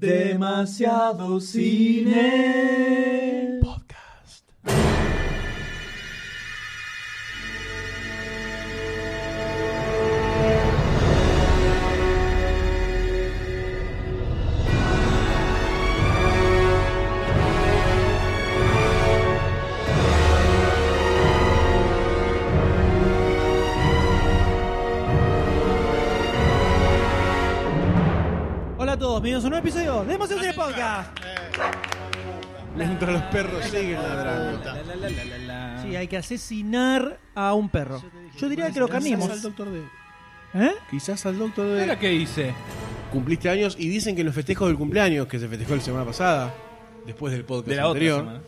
Demasiado cine. Todos, bienvenidos a un nuevo episodio de Demasiado Cine Podcast. Mientras los perros siguen ladrando. Sí, hay que asesinar a un perro. Yo diría que lo Quizás al doctor D. ¿Eh? Quizás al doctor D. ¿Ahora qué hice? Cumpliste años y dicen que en los festejos del cumpleaños, que se festejó la semana pasada, después del podcast De la otra anterior. semana.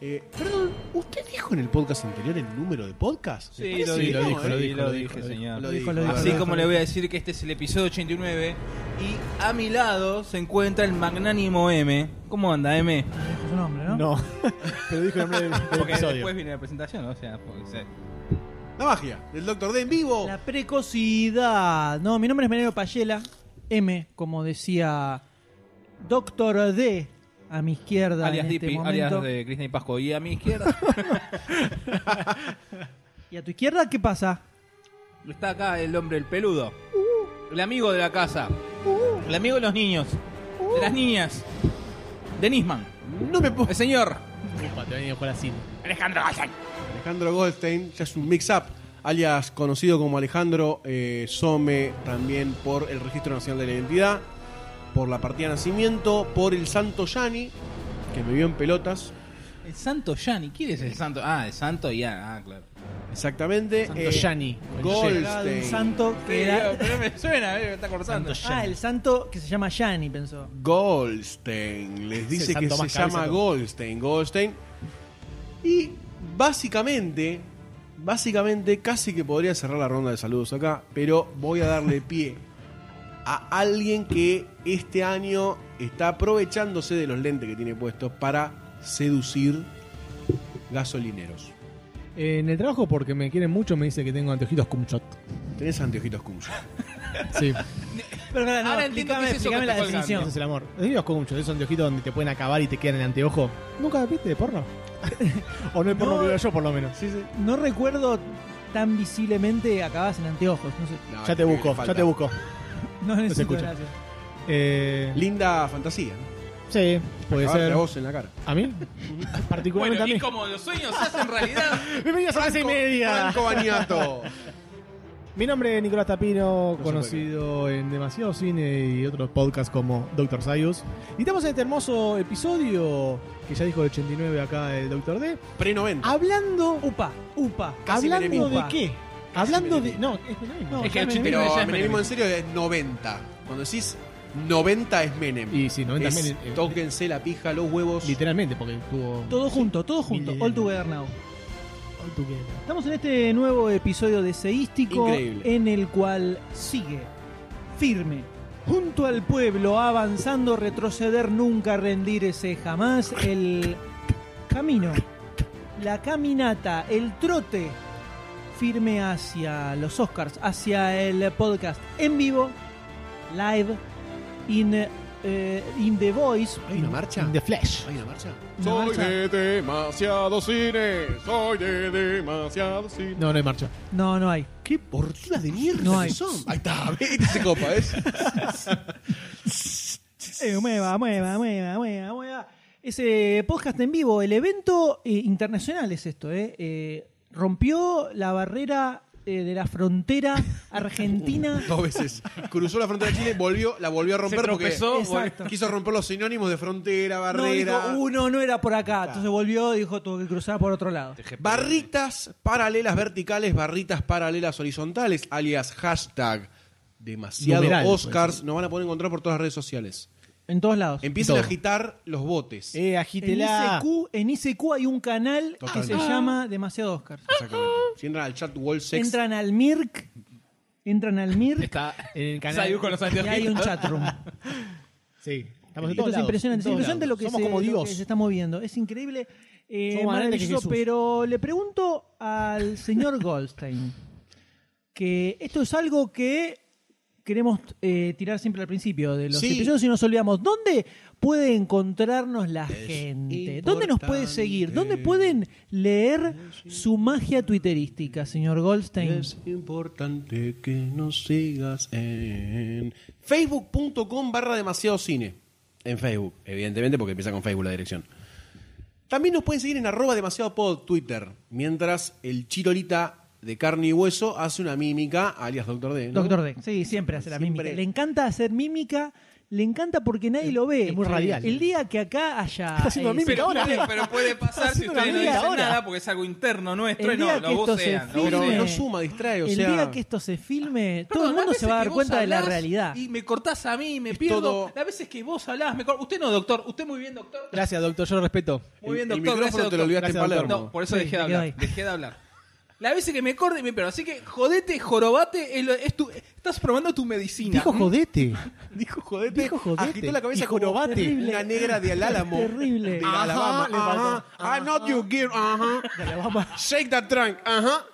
Eh, perdón, ¿usted dijo en el podcast anterior el número de podcast? Sí, lo no, lo dije, lo dije, señor. Lo dijo, dijo, lo dijo. Así como dijo. le voy a decir que este es el episodio 89 y a mi lado se encuentra el magnánimo M. ¿Cómo anda M? Dijo su nombre, ¿no? No, pero dijo el nombre del, del Porque episodio. después viene la presentación, o sea, porque se- La magia del doctor D en vivo. La precocidad. No, mi nombre es Menero Payela. M, como decía Doctor D a mi izquierda alias en este momento. alias de Krishna y Pasco. Y a mi izquierda ¿Y a tu izquierda qué pasa? está acá el hombre, el peludo. El amigo de la casa. El amigo de los niños. De las niñas. De Nisman. No me puedo. El señor. Alejandro Galán. Alejandro Goldstein, ya es un mix-up, alias conocido como Alejandro eh, Some, también por el Registro Nacional de la Identidad, por la partida de nacimiento, por el Santo Yani, que me vio en pelotas, El santo Yani. ¿Quién es el santo? Ah, el santo ya. Ah, claro. exactamente. Santo eh, Yani. Goldstein. santo que era... pero me suena, eh, me está cortando. Ah, el santo que se llama Yani, pensó. Goldstein, les dice que se llama. Goldstein, Goldstein. Y básicamente, básicamente casi que podría cerrar la ronda de saludos acá, pero voy a darle pie a alguien que este año está aprovechándose de los lentes que tiene puestos para seducir gasolineros. En el trabajo, porque me quieren mucho, me dice que tengo anteojitos Kumshot. Tenés anteojitos Kumsho. Sí, Pero no, no, Ahora entiendo explícame, es explícame la definición. ese es el amor. Anteojitos Kumshot, esos anteojitos donde te pueden acabar y te quedan en el anteojo. ¿Nunca viste de porno? o no el porno No. que veo yo, por lo menos. Sí, sí. No recuerdo tan visiblemente acabas en anteojos. No sé. No, Ya te busco, ya te busco. No necesito, escucha. gracias. Eh, Linda fantasía. ¿no? sí, puede Acabarte ser. a vos en la cara. ¿A mí? Particularmente Bueno, a y mí. como los sueños se hacen realidad. Bienvenidos a Mesa y Media. Franco Baniato. Mi nombre es Nicolás Tapino, conocido en demasiado cine y otros podcasts como Doctor Sayus. Y estamos en este hermoso episodio que ya dijo el 89 acá el Doctor D. Pre-90. Hablando, Upa, upa. Casi hablando menemismo. de qué? Hablando de. No, es menemismo. No, Es que ya chiste- Pero ya es menemismo en serio es 90. Cuando decís 90 es Menem. Y sí, 90 Es, Menem, eh, Tóquense la pija, los huevos. Literalmente, porque tuvo. Todo junto, todo junto. All together now. All together. Estamos en este nuevo episodio de Seístico Increíble. en el cual sigue firme junto al pueblo, avanzando, retroceder, nunca rendirse jamás, el camino, la caminata, el trote firme hacia los Oscars, hacia el podcast en vivo, live, in, eh, in The Voice. ¿Hay una marcha? In the Flash. ¿Hay una marcha? Una soy marcha. de demasiado cine. Soy de demasiado cine. No, no hay marcha. No, no hay. Qué portivas de mierda No hay. son. Ahí está, se copa, ¿ves? Eh, mueva, mueva, mueva, mueva, mueva. Ese podcast en vivo, el evento eh, internacional es esto, ¿eh? Eh, rompió la barrera eh, de la frontera argentina. Dos veces. Cruzó la frontera de Chile, volvió, la volvió a romper Se porque. Exacto. quiso romper los sinónimos de frontera, No, barrera. dijo, uno no era por acá. Entonces volvió y dijo, tuvo que cruzar por otro lado. Barritas paralelas verticales, barritas paralelas horizontales, alias hashtag demasiado Numeral, Oscars. Nos van a poder encontrar por todas las redes sociales. En todos lados. Empiecen a Todo. agitar los botes. Eh, En agítela. ICQ, en ICQ hay un canal que se Totalmente. llama Demasiado Oscar. Exactamente. Si entran al chat Wall Sex, Entran al MIRC, entran al MIRC Está En el canal. Con los y hay un chatroom. Sí. Estamos en Esto todos es lados, impresionante, es en todos impresionante lo que, Somos se, como lo que Dios. se está moviendo. Es increíble, eh, maravilloso, Jesús. pero le pregunto al señor Goldstein que esto es algo que queremos eh, tirar siempre al principio de los Sí. episodios y nos olvidamos. ¿Dónde puede encontrarnos la gente? ¿Dónde nos puede seguir? ¿Dónde pueden leer su magia twitterística, señor Goldstein? Es importante que nos sigas en facebook.com barra demasiado cine. En Facebook, evidentemente, porque empieza con Facebook la dirección. También nos pueden seguir en arroba demasiado pod Twitter, mientras el chirolita de carne y hueso hace una mímica, alias Doctor D. ¿no? Doctor D. Sí, siempre hace la Siempre. mímica. Le encanta hacer mímica. Le encanta porque nadie lo ve. es muy radial. El día que acá haya. Está haciendo eh, mímica Pero ahora. puede, pero puede pasar si haciendo ustedes no dicen hora. nada porque es algo interno nuestro El y no, día lo que esto se vocean. lo filme- Pero vocean. no suma, distrae, o el sea... día que esto se filme, todo Perdón, el las mundo se veces va a que dar vos cuenta de la hablás realidad. Y me cortás a mí, me Es pierdo. todo- Las veces que vos hablás, me cor- Usted no, doctor. Usted muy bien, doctor. Gracias, doctor, yo lo respeto. Muy bien, El- el doctor. micrófono gracias, te lo doctor. olvidaste en Gracias, doctor. Palermo. No, por eso Sí, dejé de quedo hablar. ahí. Dejé de hablar. La veces que me corte y me pero Así que jodete, jorobate, es lo- es tu- estás probando tu medicina. Dijo jodete. Dijo jodete, Dijo jodete. agitó la cabeza Y como jorobate. Terrible. una negra de Alálamo. Terrible. De Ajá, Alabama. le Ajá. faltó. I not you give. Ajá. Shake that trunk. Ajá.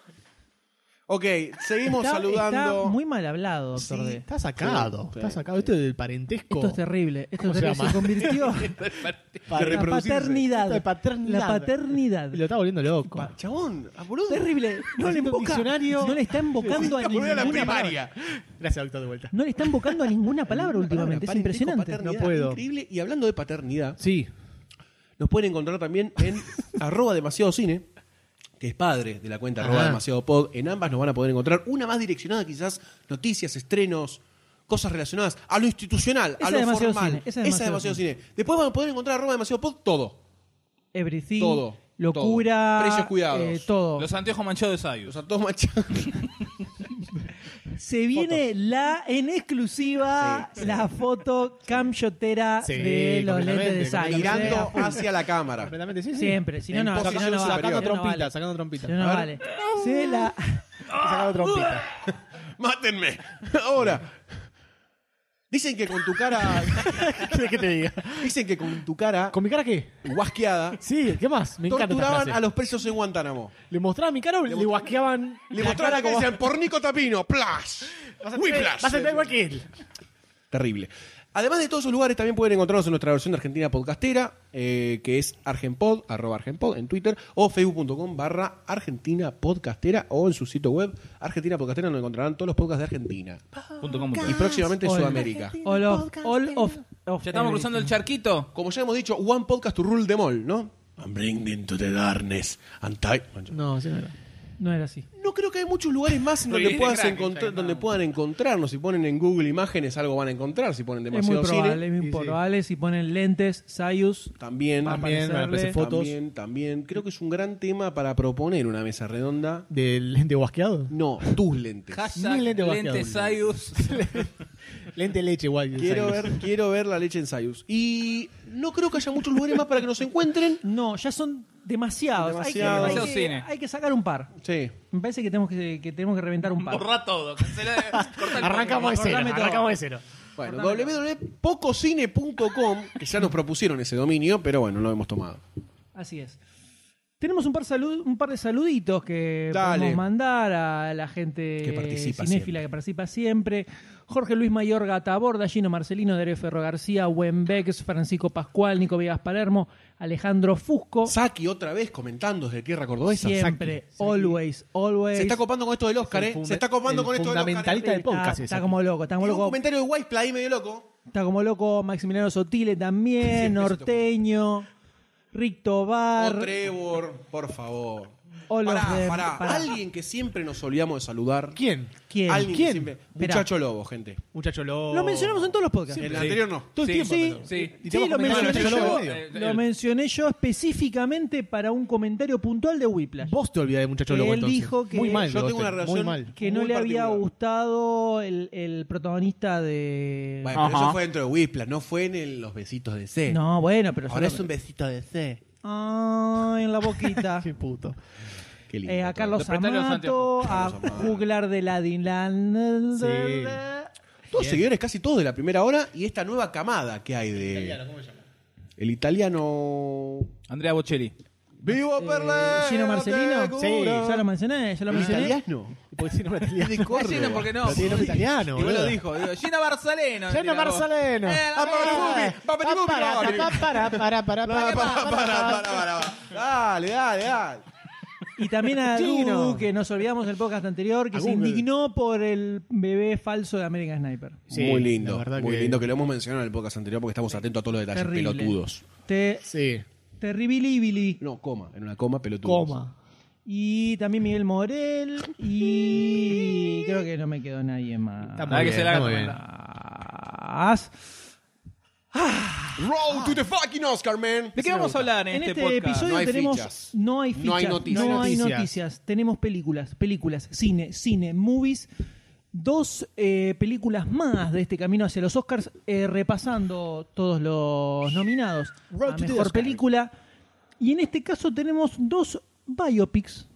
Ok, seguimos Está, saludando. está muy mal hablado, doctor Sí. D. Está sacado. Sí. Está sacado. Esto es del parentesco. Esto es terrible. Esto ¿Cómo es se terrible. Se, llama? convirtió De la reproducirse. paternidad. Esto es paternidad. La paternidad. Y lo está volviendo loco. Pa- Chabón, ah, boludo. Terrible. No le un invoca, diccionario. no le está invocando a ninguna a la palabra. primaria. Gracias, doctor, de vuelta. No le está invocando a ninguna palabra últimamente. Es Parentesco, impresionante. paternidad, No puedo. Increíble. Y hablando de paternidad, Sí. nos pueden encontrar también en arroba demasiado cine, que es padre de la cuenta arroba demasiado pod. En ambas nos van a poder encontrar una más direccionada, quizás noticias, estrenos, cosas relacionadas a lo institucional, Esa a lo demasiado formal. cine, esa Esa demasiado demasiado cine. Después van a poder encontrar arroba demasiado pod todo. Everything. Todo, Locura. todo. Precios cuidados. eh, todo. Los anteojos manchados de Sayus. Los a todos machados. Se viene la, en exclusiva, Sí, sí. la foto camshotera Sí, de los lentes de Zeiss. mirando hacia la cámara. Completamente, sí, sí. Siempre, si no, no, si no, no vale. Sacando Si no, no trompita, vale. sacando trompita. Si no, no vale. Se la... Sacando trompita. ¡Mátenme! Ahora. Dicen que con tu cara. ¿Qué que te diga? Dicen que con tu cara ¿Con mi cara qué? guasqueada Sí, ¿qué más? Me encanta esta torturaban frase. a los presos en Guantánamo. ¿Le mostraba mi cara o le, guasqueaban Le la mostraban cara como- decían por Nico Tapino, ¡Plash! Vas a Vas a tener igual que él. Terrible. Además de todos esos lugares, también pueden encontrarnos en nuestra versión de Argentina Podcastera, eh, que es argenpod, arroba argenpod en Twitter, o facebook.com barra Argentina Podcastera, o en su sitio web, Argentina Podcastera, donde encontrarán todos los podcasts de Argentina. Punto com, punto Y próximamente All- Sudamérica. All of, all of, of Ya estamos cruzando el charquito. Como ya hemos dicho, One Podcast to Rule them all, ¿no? I'm bringing to the darkness. and No, sí, no. No era así. No creo que hay muchos lugares más en donde, puedas crack, encontrar, donde puedan encontrarnos. Si ponen en Google Imágenes, algo van a encontrar. Si ponen Es muy demasiado probable, cine, es muy Sí, sí. probable. Si ponen lentes, Sayus, también, También van a aparecerle. aparecer fotos también, también. Creo que es un gran tema para proponer una mesa redonda. del lente guasqueado. No, tus lentes. Hashtag lente lente vaqueado. Sayus. Lente leche igual. Quiero ver, quiero ver la leche en Sayus. Y no creo que haya muchos lugares más para que nos encuentren. No, ya son demasiados. Hay que-. Hay que, Demasiado cine. hay que sacar un par. Sí. Me parece que tenemos que, que tenemos que reventar un par. Borra todo. cancela- corta el Arrancamos de cero. Arrancamos de cero. Bueno, www.pococine.com, que ya nos propusieron ese dominio, pero bueno, lo hemos tomado. Así es. Tenemos un par, salud, un par de saluditos que Dale. podemos mandar a la gente Que participa cinéfila que participa siempre. Jorge Luis Mayor Gataborda, Gino Marcelino, Darío Ferro García, Wenbex, Francisco Pascual, Nico Vegas Palermo, Alejandro Fusco. Saki otra vez comentando desde Tierra Cordobesa. Siempre, Saki. always, always. Se está copando con esto del Oscar, ¿eh? Se está copando el con esto del Oscar. fundamentalista del podcast está, es está aquí. como loco, está como Y un loco. comentario de White ahí medio loco. Está como loco Maximiliano Sotile también, Norteño, Rick O Tobar, Trevor, por favor. Pará, pará. Pará. Alguien que siempre nos olvidamos de saludar. ¿Quién? ¿Quién? Alguien que ¿Quién? siempre. Esperá. Muchacho Lobo, gente. Muchacho Lobo. Lo mencionamos en todos los podcasts. En el anterior no. Todo el Sí, tiempo. sí. pero- Sí. Y lo mencioné, yo, Lobo eh, medio. lo mencioné yo específicamente para un comentario puntual de Whiplash. Vos te olvidás de Muchacho Lobo él entonces. dijo que- Muy mal. Yo de tengo vos, una Muy relación- mal. Que no Muy le había particular. gustado el, el protagonista de... Bueno, pero Ajá. eso fue dentro de Whiplash, no fue en el- los besitos de C. No, bueno, pero... Ahora es un besito de C. Ay, en la boquita. Qué puto. Qué lindo. Eh, a. Carlos Amato, a juglar de la Dinland. Sí. Todos seguidores casi todos de la primera hora y esta nueva camada que hay de. El italiano. Andrea Bocelli. ¡Vivo Eh, Perle! Gino Marcelino. Sí. Ya lo mencioné, ya lo ¿En mencioné. italiano? Porque tiene nombre italiano. de Córdoba. Sí, no, porque no. Pero tiene nombre italiano. Igual lo dijo. digo. Gino vos. Marzaleno. Eh, eh, Para, para, para, para, para, para, para, para, para, para. Dale, dale, dale. Y también a Gino. Dudu, que nos olvidamos del podcast anterior, que se indignó por el bebé falso de American Sniper. Sí, muy lindo, la verdad muy que- lindo que lo hemos mencionado en el podcast anterior porque estamos atentos a todos los detalles Terrible. pelotudos. Te, Sí. terribilibili. No, coma, en una coma pelotudos. Coma. Y también Miguel Morel. Y creo que no me quedó nadie más. Está muy que bien, se la está haga muy bien. Más. Roll to the fucking Oscar, man. ¿De qué vamos a hablar en, En este, este, podcast? episodio No hay tenemos. fichas. No hay fichas. No hay noticias. no hay Noticias. noticias. Tenemos películas, películas, cine, cine, movies. Dos eh, películas más de este camino hacia los Oscars, eh, repasando todos los nominados Road a to the mejor Oscar. película. Y en este caso tenemos dos biopics,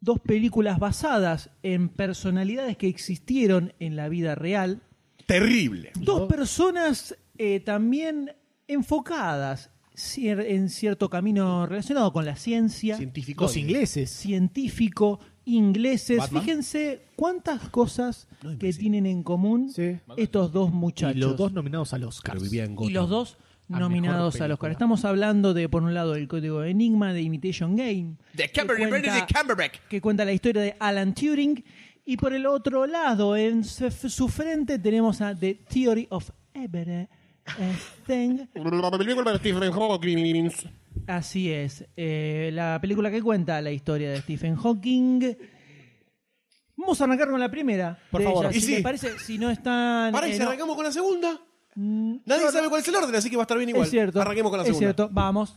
dos películas basadas en personalidades que existieron en la vida real. Terrible. Dos personas eh, también enfocadas cier- en cierto camino relacionado con la ciencia, Científico. Los ingleses. científico, ingleses. Batman. Fíjense cuántas cosas que tienen en común Sí. estos dos Y muchachos. los dos nominados al Oscar. Y los dos A nominados al Oscar. Estamos hablando de, por un lado, el código de Enigma de Imitation Game. De que Cumberbatch, Cumberbatch. que cuenta la historia de Alan Turing. Y por el otro lado, en su, frente, tenemos a The Theory of Everything. Así es. Eh, la película que cuenta la historia de Stephen Hawking. Vamos a arrancar con la primera. Por de favor. ellas, Y si sí. les parece, si no están. Para, ¿y eh, si no- arrancamos con la segunda? Mm, Nadie no, sabe cuál es el orden, así que va a estar bien igual. Es cierto. Arranquemos con la Es segunda. cierto, vamos.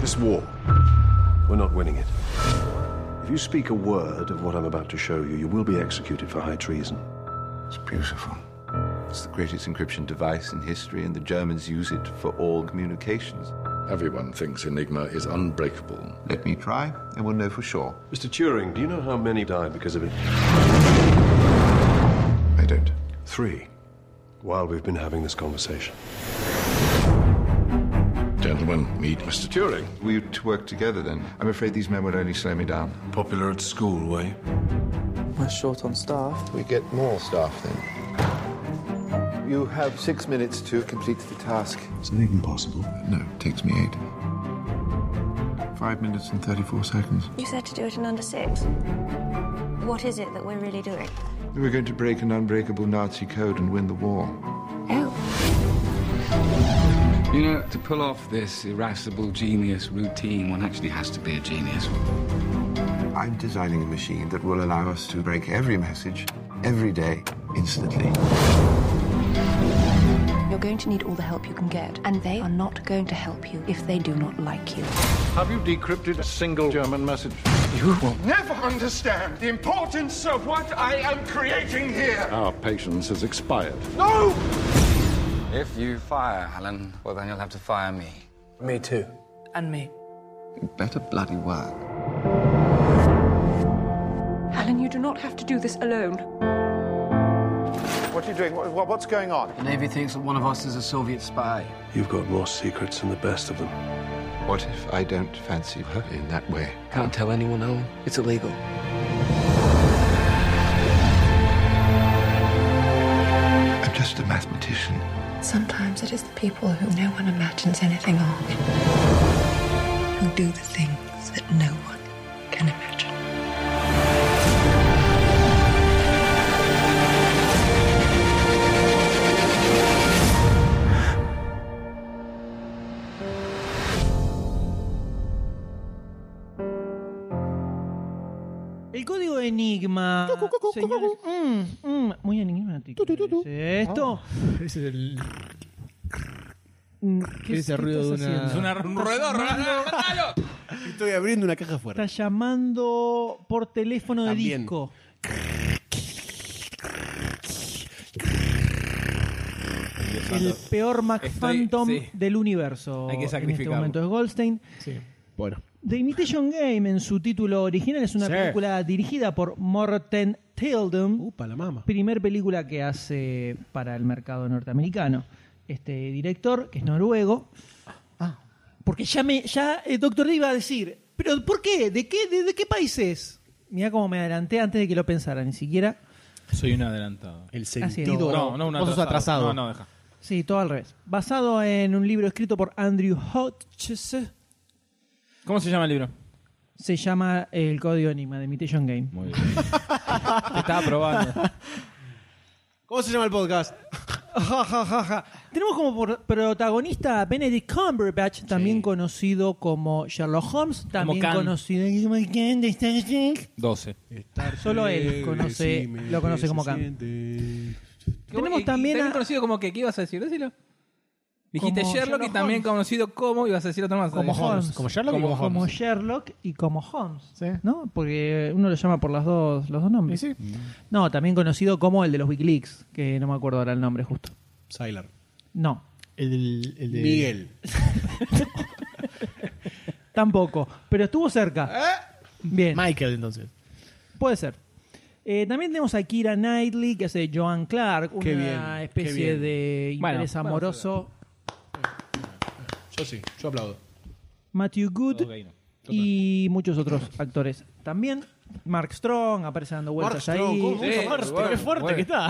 This war, we're not winning it. If you speak a word of what I'm about to show you, you will be executed for high treason. It's beautiful. It's the greatest encryption device in history, and the Germans use it for all communications. Everyone thinks Enigma is unbreakable. Let me try, and we'll know for sure. Mr. Turing, do you know how many died because of it? I don't. Three. While we've been having this conversation. Gentlemen, meet Mr. Turing. We to work together then. I'm afraid these men would only slow me down. Popular at school, were you? We're short on staff. We get more staff then. You have six minutes to complete the task. Is it even possible? No, it takes me eight. Five minutes and 34 seconds. You said to do it in under six. What is it that we're really doing? We're going to break an unbreakable Nazi code and win the war. Oh. You know, to pull off this irascible genius routine, one actually has to be a genius. I'm designing a machine that will allow us to break every message, every day, instantly. You're going to need all the help you can get, and they are not going to help you if they do not like you. Have you decrypted a single German message? You will never understand the importance of what I am creating here. Our patience has expired. No! If you fire Helen, well, then you'll have to fire me. Me too. And me. You better bloody work. Helen, you do not have to do this alone. What are you doing? What, what's going on? The Navy thinks that one of us is a Soviet spy. You've got more secrets than the best of them. What if I don't fancy her in that way? Can't tell anyone, Alan. It's illegal. I'm just a mathematician. Sometimes it is the people who no one imagines anything of who do the things that no one Enigma. señores- Mm, mm, muy enigmático. ¿es Esto. Ese es el. Mm, ¿Qué es el ruido de una-? Es una- un roedor. ¡Matalo! Estoy abriendo una caja fuerte. Está llamando por teléfono de También. disco. El peor Mac Estoy- Phantom sí. del universo. Hay que En este sacrificarlo. momento es Goldstein. Sí. Bueno. The Imitation Game en su título original es una Sí. película dirigida por Morten Teldum. Upa, la mama. Primer película que hace para el mercado norteamericano. este director, que es noruego. Porque ya me, ya el Doctor D iba a decir, pero ¿por qué? ¿De qué, de, de qué país es? Mira cómo me adelanté antes de que lo pensara, ni siquiera. Soy un adelantado. El sentido. No, no, un atrasado. atrasado. No, no, deja. Sí, todo al revés. Basado en un libro escrito por Andrew Hodges. ¿Cómo se llama el libro? Se llama El Código Enigma de Imitation Game. Muy bien. Te estaba probando. ¿Cómo se llama el podcast? Ja, ja, ja, ja. Tenemos como por- protagonista a Benedict Cumberbatch, también conocido como Sherlock Holmes, también Khan. conocido como Khan de Star Trek. 12. Solo él conoce, lo conoce como Khan. Tenemos también a- conocido como que, ¿qué ibas a decir? Decilo. Dijiste Como Sherlock, y también Holmes. conocido como, ibas a decir otro más. Como Holmes. Como Sherlock y Como como Holmes. como Sherlock y como Holmes, Sí. ¿no? Porque uno lo llama por las dos, los dos nombres. Sí. No, también conocido como el de los Wikileaks, que no me acuerdo ahora el nombre justo. Sylar. No, El, el de Miguel. tampoco, pero estuvo cerca. Bien. Michael, entonces. Puede ser. Eh, también tenemos a Kira Knightley, que hace Joan Clark, una bien, especie de interés bueno, amoroso. Yo sí, yo aplaudo. Matthew Good Ok, no. y muchos otros actores. También Mark Strong aparece dando vueltas Strong, ahí. ¿cómo? Sí, Mark, bueno, qué fuerte bueno. que está.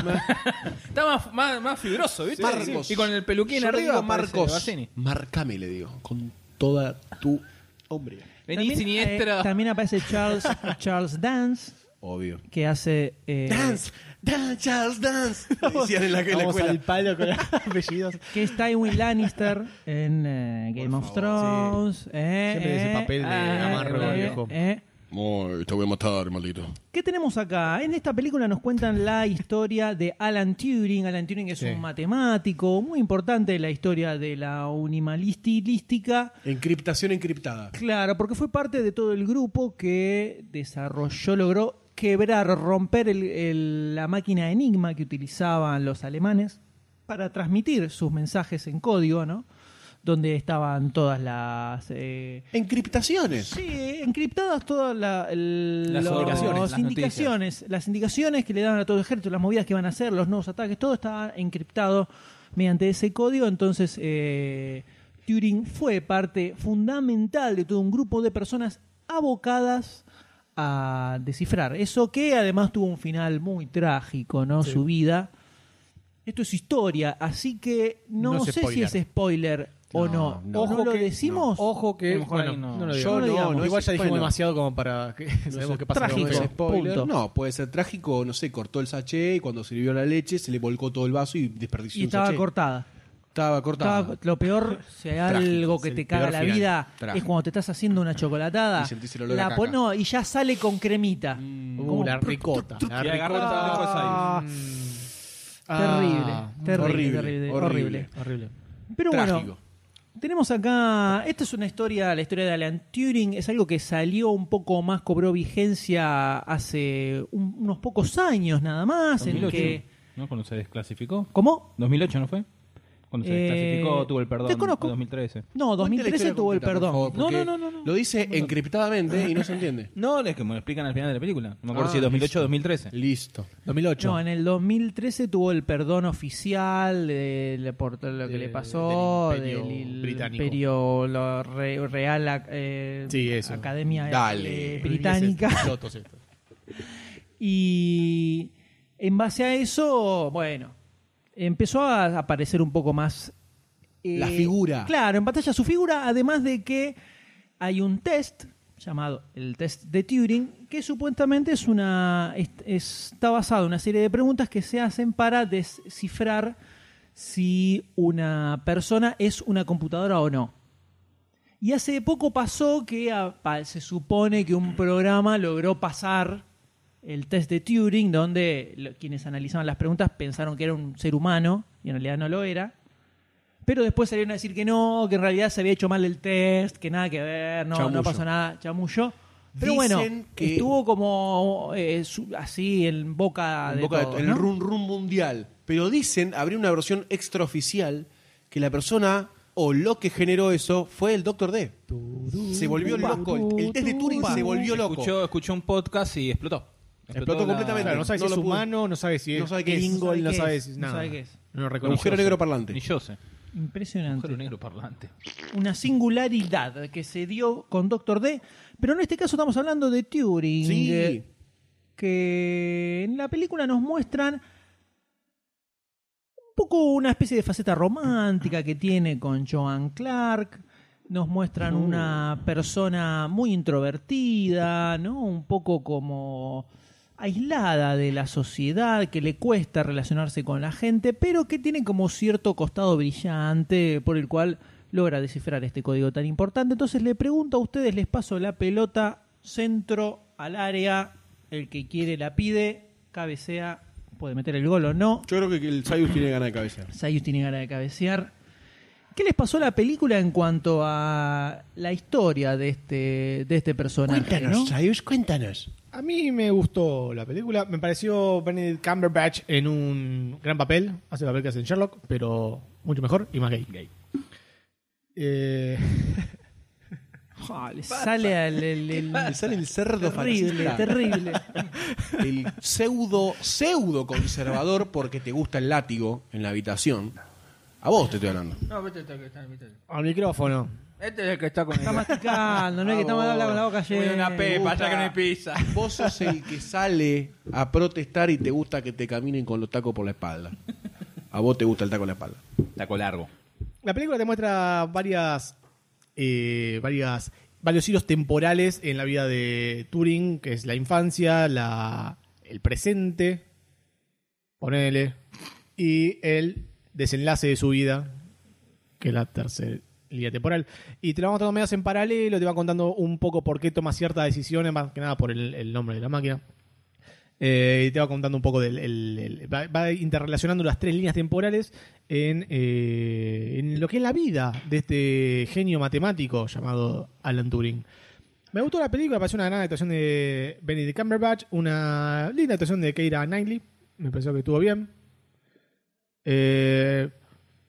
Está más, más, más fibroso, ¿viste? Marcos. Y con el peluquín Yo le arriba. digo Marcos. Marcame, le digo. Con toda tu hombre. Vení También, siniestra. eh, también aparece Charles, Charles Dance, Obvio. que hace... eh, Dance, dance, Charles, dance. Decían en la, en la Vamos escuela. al palo con apellidos. que es Tywin Lannister en eh, Game of Thrones. eh, Siempre ese eh, papel de ah, amargo, eh, viejo. eh. Ay, te voy a matar, maldito. ¿Qué tenemos acá? En esta película nos cuentan la historia de Alan Turing. Alan Turing es Sí. un matemático muy importante en la historia de la animalística. Encriptación encriptada. Claro, porque fue parte de todo el grupo que desarrolló, logró quebrar, romper el- el- la máquina Enigma que utilizaban los alemanes para transmitir sus mensajes en código, ¿no? Donde estaban todas las... eh, Encriptaciones. Sí, encriptadas todas la- el- Las los- indicaciones, las las indicaciones, las indicaciones que le daban a todo el ejército, las movidas que iban a hacer, los nuevos ataques, todo estaba encriptado mediante ese código. Entonces, eh, Turing fue parte fundamental de todo un grupo de personas abocadas a descifrar. Eso que además tuvo un final muy trágico, ¿no? Su vida. Esto es historia, así que no, sé si es spoiler o no. no. ¿O no Ojo lo que- decimos? Ojo que. Bueno, no. no lo Yo digo. no lo digamos. no Igual ya dijimos bueno, demasiado como para que sabemos qué pasa. trágico. Spoiler. punto. No, puede ser trágico, no sé, cortó el sachet y cuando sirvió la leche se le volcó todo el vaso y desperdició Y un estaba sachet. cortada. Estaba. Estaba- lo peor, si hay Trágico, algo es que el te caga peor la final. vida, Trágico. es cuando te estás haciendo una chocolatada. Y sentís el olor la a pon- caca. no, y ya sale con cremita. Uh, Como- la ricota. La Y agarró ricota. el después ahí. Ah, Ah, terrible, terrible, horrible, terrible, horrible. horrible. Horrible. Pero Trágico. bueno, tenemos acá. Esta es una historia, la historia de Alan Turing. Es algo que salió un poco más, cobró vigencia hace un- unos pocos años nada más. En 2008, que, ¿no? Cuando se desclasificó. ¿Cómo? 2008, ¿no fue? Cuando se Eh, desclasificó, tuvo el perdón. desconozco. 2013. No, Cuente la 2013 historia tuvo el perdón. favor, no, no, no, no, no. Lo dice encriptadamente y no se entiende. No, es que me lo explican al final de la película. No me acuerdo Ah, si es 2008 listo. o 2013. Listo. 2008. No, en el 2013 tuvo el perdón oficial de, de- por todo lo que De- le pasó del Imperio il- Británico. Imperio lo re- Real eh, Sí, eso. Academia Dale. eh, Británica. Y en base a eso, bueno, empezó a aparecer un poco más. eh, La figura. Claro, en pantalla su figura, además de que hay un test llamado el test de Turing, que supuestamente es una es- está basado en una serie de preguntas que se hacen para descifrar si una persona es una computadora o no. Y hace poco pasó que ah, pa- se supone que un programa logró pasar el test de Turing, donde lo- quienes analizaban las preguntas pensaron que era un ser humano y en realidad no lo era. Pero después salieron a decir que no, que en realidad se había hecho mal el test, que nada que ver, no, no pasó nada, chamullo. Pero Dicen bueno, que- estuvo como eh, su- así en boca En de boca de- todos, el ¿no? run run mundial. Pero dicen, habría una versión extraoficial, que la persona o lo que generó eso fue el Doctor D. Se volvió loco. El, el test de Turing se volvió loco. Escuchó, escuchó un podcast y explotó. Explotó completamente. Claro, no sabe si No es pude- humano, no sabe si no es sabe qué es. No sabe es, si no nada. sabe qué es. No lo agujero negro parlante. Ni yo sé. Impresionante. Agujero negro parlante. Una singularidad que se dio con Doctor D. Pero en este caso estamos hablando de Turing. Sí. eh, Que en la película nos muestran un poco una especie de faceta romántica que tiene con Joan Clark. Nos muestran una persona muy introvertida, ¿no? Un poco como aislada de la sociedad, que le cuesta relacionarse con la gente, pero que tiene como cierto costado brillante por el cual logra descifrar este código tan importante. Entonces le pregunto a ustedes, les paso la pelota centro al área, el que quiere la pide, cabecea, puede meter el gol o no. Yo creo que el Sayus tiene ganas de cabecear. Sayus tiene ganas de cabecear. ¿Qué les pasó a la película en cuanto a la historia de este, de este personaje? ¿no? Sayus, cuéntanos. A mí me gustó la película. Me pareció Benedict Cumberbatch en un gran papel. Hace el papel que hace en Sherlock, pero mucho mejor y más gay. Eh, Ah, le sale al el, el- Le sale el cerdo terrible, fascista. terrible. El pseudo, pseudo conservador porque te gusta el látigo en la habitación. A vos te estoy hablando. No, vete, este que está, vete. al micrófono. Este es el que está con Está masticando, no es que estamos hablando con la boca llena. una pepa, ya que no hay pizza. Vos sos el que sale a protestar y te gusta que te caminen con los tacos por la espalda. A vos te gusta el taco en la espalda. Taco largo. La película te muestra varias, eh, varias, varios hilos temporales en la vida de Turing, que es la infancia, la, el presente, ponele, y el desenlace de su vida, que es la tercera línea temporal. Y te lo va mostrando medios en paralelo, te va contando un poco por qué toma ciertas decisiones, más que nada por el, el nombre de la máquina. Eh, y te va contando un poco del. el- el- va, va interrelacionando las tres líneas temporales en, eh, en lo que es la vida de este genio matemático llamado Alan Turing. Me gustó la película, me pareció una gran actuación de Benedict Cumberbatch, una linda actuación de Keira Knightley, me pareció que estuvo bien. Eh,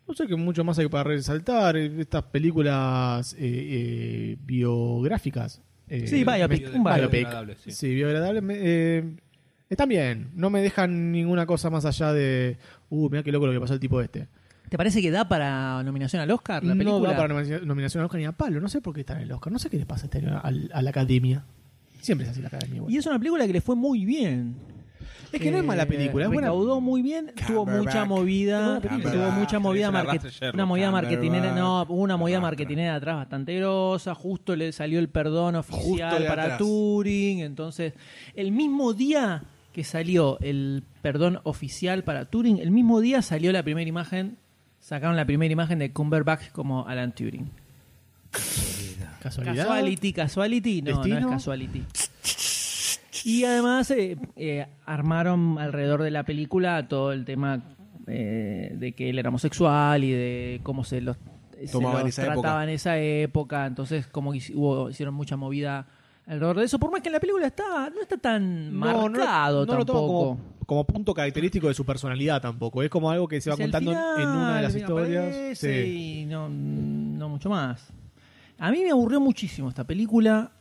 no sé qué mucho más hay para resaltar, eh, estas películas eh, eh, biográficas. eh, Sí, biopic, me- un biopic. Sí. Sí, eh, están bien. No me dejan ninguna cosa más allá de. Uh, mira qué loco lo que pasó al tipo este. ¿Te parece que da para nominación al Oscar la no película? da para nominación al Oscar ni a palo. No sé por qué está en el Oscar. No sé qué le pasa este a la academia. Siempre es así la academia. igual. Y es una película que le fue muy bien. Es que no es mala película, es buena. Recaudó muy bien, tuvo mucha movida, tuvo mucha movida Se la market- arrastra Sherlock. una movida marketinera, no, hubo una movida marketinera atrás bastante grosa, justo le salió el perdón oficial para atrás. Turing, entonces el mismo día que salió el perdón oficial para Turing, el mismo día salió la primera imagen, sacaron la primera imagen de Cumberbatch como Alan Turing. Casualidad. Casuality, casuality, no, no es casuality. Y además eh, eh, armaron alrededor de la película todo el tema eh, de que él era homosexual y de cómo se los, se en esa trataba época. en esa época. Entonces, como que hubo, hicieron mucha movida alrededor de eso. Por más que en la película está, no está tan No, no, marcado no lo tomo tampoco. como, como punto característico de su personalidad tampoco. Es como algo que se va contando en- final en una de las historias. Sí. Y no, no mucho más. A mí me aburrió muchísimo esta película.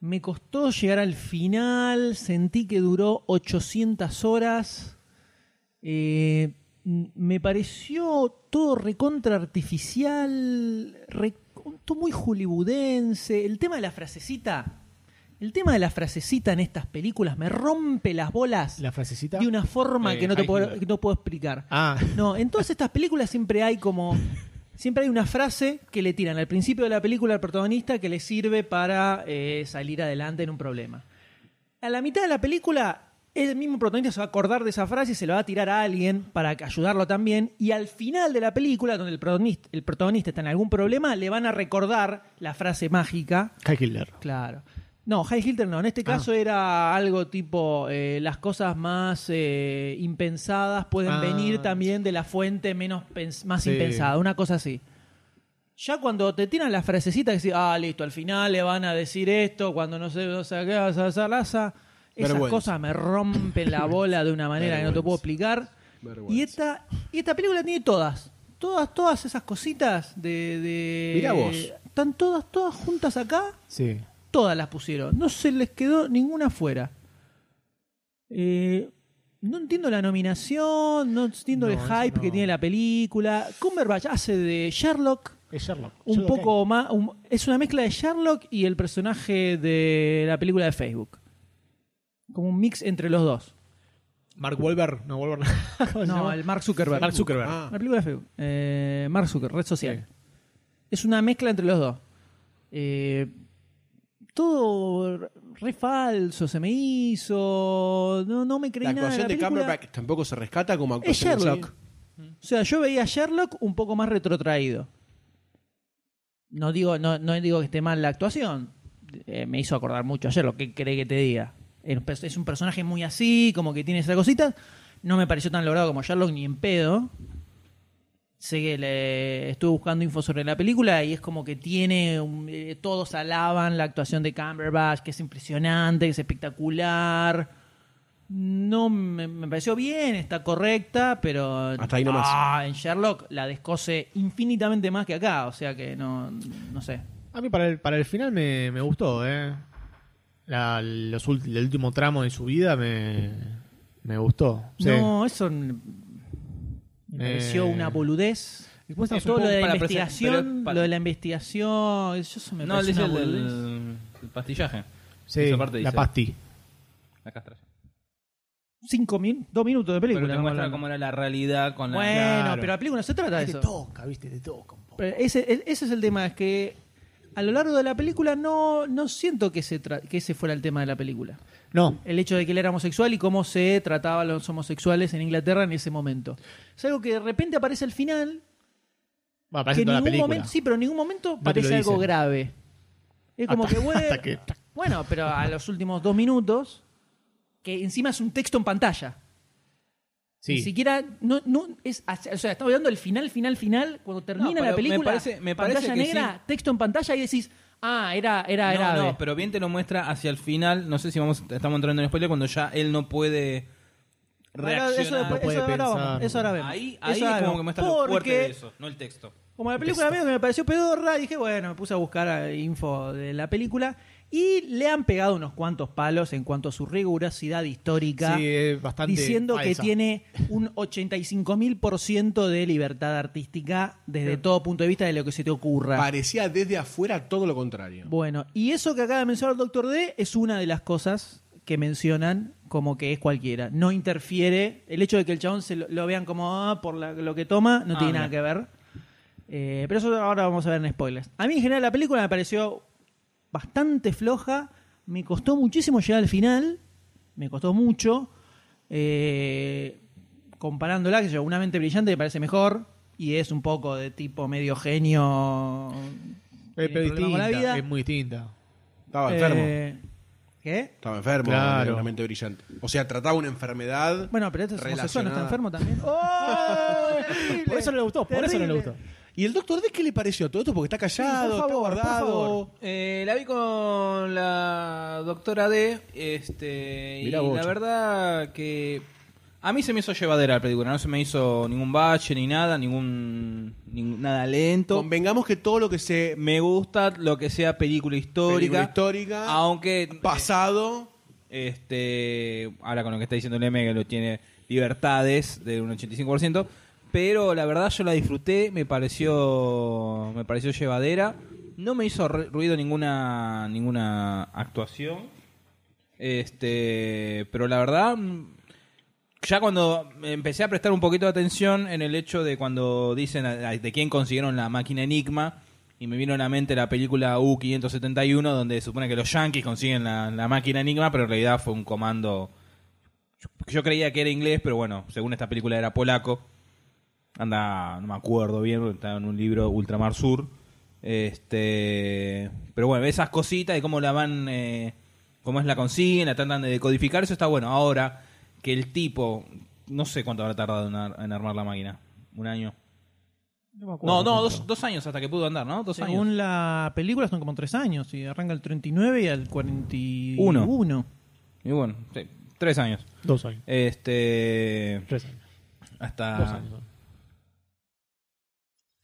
Me costó llegar al final. Sentí que duró 800 horas. Eh, me pareció todo recontra artificial. re- todo muy hollywoodense. El tema de la frasecita. El tema de la frasecita en estas películas me rompe las bolas La frasecita. de una forma Eh, que no te puedo, no puedo explicar. Ah, No, en todas estas películas siempre hay como. Siempre hay una frase que le tiran al principio de la película al protagonista que le sirve para eh, salir adelante en un problema. A la mitad de la película, el mismo protagonista se va a acordar de esa frase y se lo va a tirar a alguien para ayudarlo también. Y al final de la película, donde el protagonista, el protagonista está en algún problema, le van a recordar la frase mágica Hitler. Claro. No, High Hilter no. En este caso era algo tipo eh, las cosas más eh, impensadas pueden Ah. venir también de la fuente menos más Sí. impensada, una cosa así. Ya cuando te tiran la frasecita que dice, ah, listo, al final le van a decir esto, cuando no sé, no sé qué vas a hacer, laza", esas Vergüenza. cosas me rompen la bola de una manera que no te puedo explicar. Vergüenza. Y esta, y esta película tiene todas. Todas, todas esas cositas de. de Mirá vos. Están todas, todas juntas acá Sí. Todas las pusieron. No se les quedó ninguna fuera. Eh, no entiendo la nominación, no entiendo No, el hype no. que tiene la película. Cumberbatch hace de Sherlock Es Sherlock. un Sherlock poco más. un- es una mezcla de Sherlock y el personaje de la película de Facebook. Como un mix entre los dos. Mark Wahlberg. No, Wahlberg. ¿Cómo se No, el Mark Zuckerberg. Mark Zuckerberg. Ah. La película de Facebook. Eh, Mark Zuckerberg, red social. Es una mezcla entre los dos. Eh, todo re falso se me hizo. No, no me creí La nada. de actuación la de. Cumberbatch tampoco se rescata como Es actuación. en sí. Sherlock. O sea, yo veía a Sherlock un poco más retrotraído. No digo, no, no digo que esté mal la actuación. Eh, me hizo acordar mucho a Sherlock. ¿Qué cree que te diga? Es un- Es un personaje muy así, como que tiene esa cosita. No me pareció tan logrado como Sherlock ni en pedo. Sé que le estuve buscando info sobre la película y es como que tiene. un- eh, todos alaban la actuación de Cumberbatch, que es impresionante, que es espectacular. No me, me pareció bien, está correcta, pero. Hasta ahí nomás. Ah, en Sherlock la descose infinitamente más que acá, o sea que no, no sé. A mí para el, para el final me, me gustó, ¿eh? La- los el último tramo de su vida me, me gustó. Sí. No, eso me Eh, pareció una boludez. Después estamos Todo un lo poco de la investigación, lo de la investigación, eso se me No, dice una el, boludez. del- el pastillaje. Sí, Esa parte la dice. pasti. La castración. Cinco min, dos minutos de película. Pero te muestra cómo era la realidad con la... Bueno, Claro. pero la película no se trata de Te eso. toca, viste, te toca un poco. Pero ese, el- ese es el tema, es que a lo largo de la película no, no siento que, se tra- que ese fuera el tema de la película. No, El hecho de que él era homosexual y cómo se trataba a los homosexuales en Inglaterra en ese momento. Es algo que de repente aparece al final, va, que aparece en toda la ningún película. momento, sí, pero en ningún momento lo parece algo grave. Es como Hasta- que, bueno, hasta que- bueno, pero a los últimos dos minutos, que encima es un texto en pantalla. Sí. Ni siquiera, no, no, es, o sea, estamos hablando del final, final, final, cuando termina la me película, parece- me pantalla parece que negra, sí. texto en pantalla y decís, ah, era, era, era. No, no, pero bien te lo muestra hacia el final. No sé si vamos estamos entrando en spoiler cuando ya él no puede Ahora, reaccionar. eso, después- No puede eso ahora pensar. vamos, eso ahora vemos. Ahí, Eso ahí es como vemos. que muestra lo fuerte Porque de eso, no el texto. Como la película medio que me pareció pedorra, dije, bueno, me puse a buscar eh, info de la película y le han pegado unos cuantos palos en cuanto a su rigurosidad histórica, Sí, es bastante diciendo que tiene un 85.000% de libertad artística desde todo punto de vista de lo que se te ocurra. Parecía desde afuera todo lo contrario. Bueno, y eso que acaba de mencionar el Doctor D es una de las cosas que mencionan como que es cualquiera. No interfiere. El hecho de que el chabón se lo, lo vean como ah, por la- lo que toma no Ah, tiene mira. nada que ver. Eh, pero eso ahora vamos a ver en spoilers. A mí en general la película me pareció bastante floja. Me costó muchísimo llegar al final. Me costó mucho. Eh, comparándola, que yo, una mente brillante me parece mejor. Y es un poco de tipo medio genio. Eh, pero problema con la distinta, vida. es muy distinta. Estaba enfermo. Eh, ¿Qué? Estaba enfermo, Claro. una mente brillante. O sea, trataba una enfermedad. Bueno, pero este es homosexual, ¿no está enfermo también? ¡Oh! Por eso no le gustó, por eso no le gustó. ¿Y el doctor D qué le pareció todo esto? Porque está callado, Sí, por favor, está por guardado. favor. Eh, la vi con la doctora D, este, y vos, la che. verdad que a mí se me hizo llevadera la película, no se me hizo ningún bache ni nada, ningún, nada lento. Convengamos que todo lo que se Me gusta lo que sea película histórica, película histórica, aunque pasado, este ahora con lo que está diciendo el M que lo tiene libertades de un 85%, pero la verdad yo la disfruté, me pareció me pareció llevadera, no me hizo ruido ninguna ninguna actuación. Este, pero la verdad mm, ya cuando empecé a prestar un poquito de atención en el hecho de cuando dicen de quién consiguieron la máquina Enigma y me vino a la mente la película U-571 donde se supone que los yankees consiguen la, la máquina Enigma, pero en realidad fue un comando... Yo, yo creía que era inglés, pero bueno, según esta película era polaco. Anda, no me acuerdo bien, está en un libro Ultramar Sur. Este, pero bueno, esas cositas y cómo la van, eh, cómo es la consiguen, la tratan de decodificar, eso está bueno. Ahora que el tipo, no sé cuánto habrá tardado en, ar- en armar la máquina, un año. me acuerdo No, no, cuánto. dos, dos años hasta que pudo andar, ¿no? Dos años. Según la película son como tres años. Y arranca el 39 y al 41. Uno. Y bueno, sí, tres años. Dos años. Este, Tres años. hasta Dos años.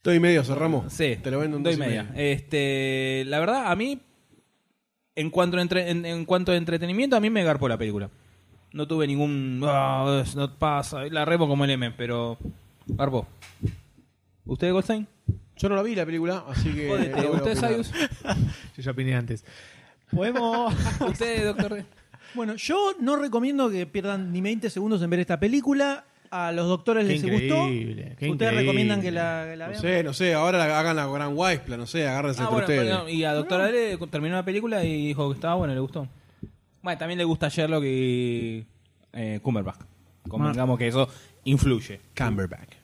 Dos y medio cerramos. Sí, Te lo vendo en dos dos y y media. medio. Este, la verdad, a mí, en cuanto, a entre- en, en cuanto a entretenimiento, a mí me garpó la película. no tuve ningún. "Ah, no pasa. La remo como el M, pero. Barbo. ¿Usted, Goldstein? Yo no la vi la película, así que. Jódete, no ¿Usted. Sayus? Yo ya opiné antes. Podemos. ¿Usted, doctor? Bueno, yo no recomiendo que pierdan ni 20 segundos en ver esta película. A los doctores Qué les increíble, gustó. qué ¿Ustedes increíble. recomiendan que la, que la No vean? sé, no sé, ahora la- hagan la gran Wispla, no sé, agárrense Ah, entre bueno, ustedes. perdón, y a Doctor Ale terminó la película y dijo que estaba bueno, le gustó. Bueno, también le gusta Sherlock y eh, Cumberbatch. Convengamos que eso influye. Cumberbatch.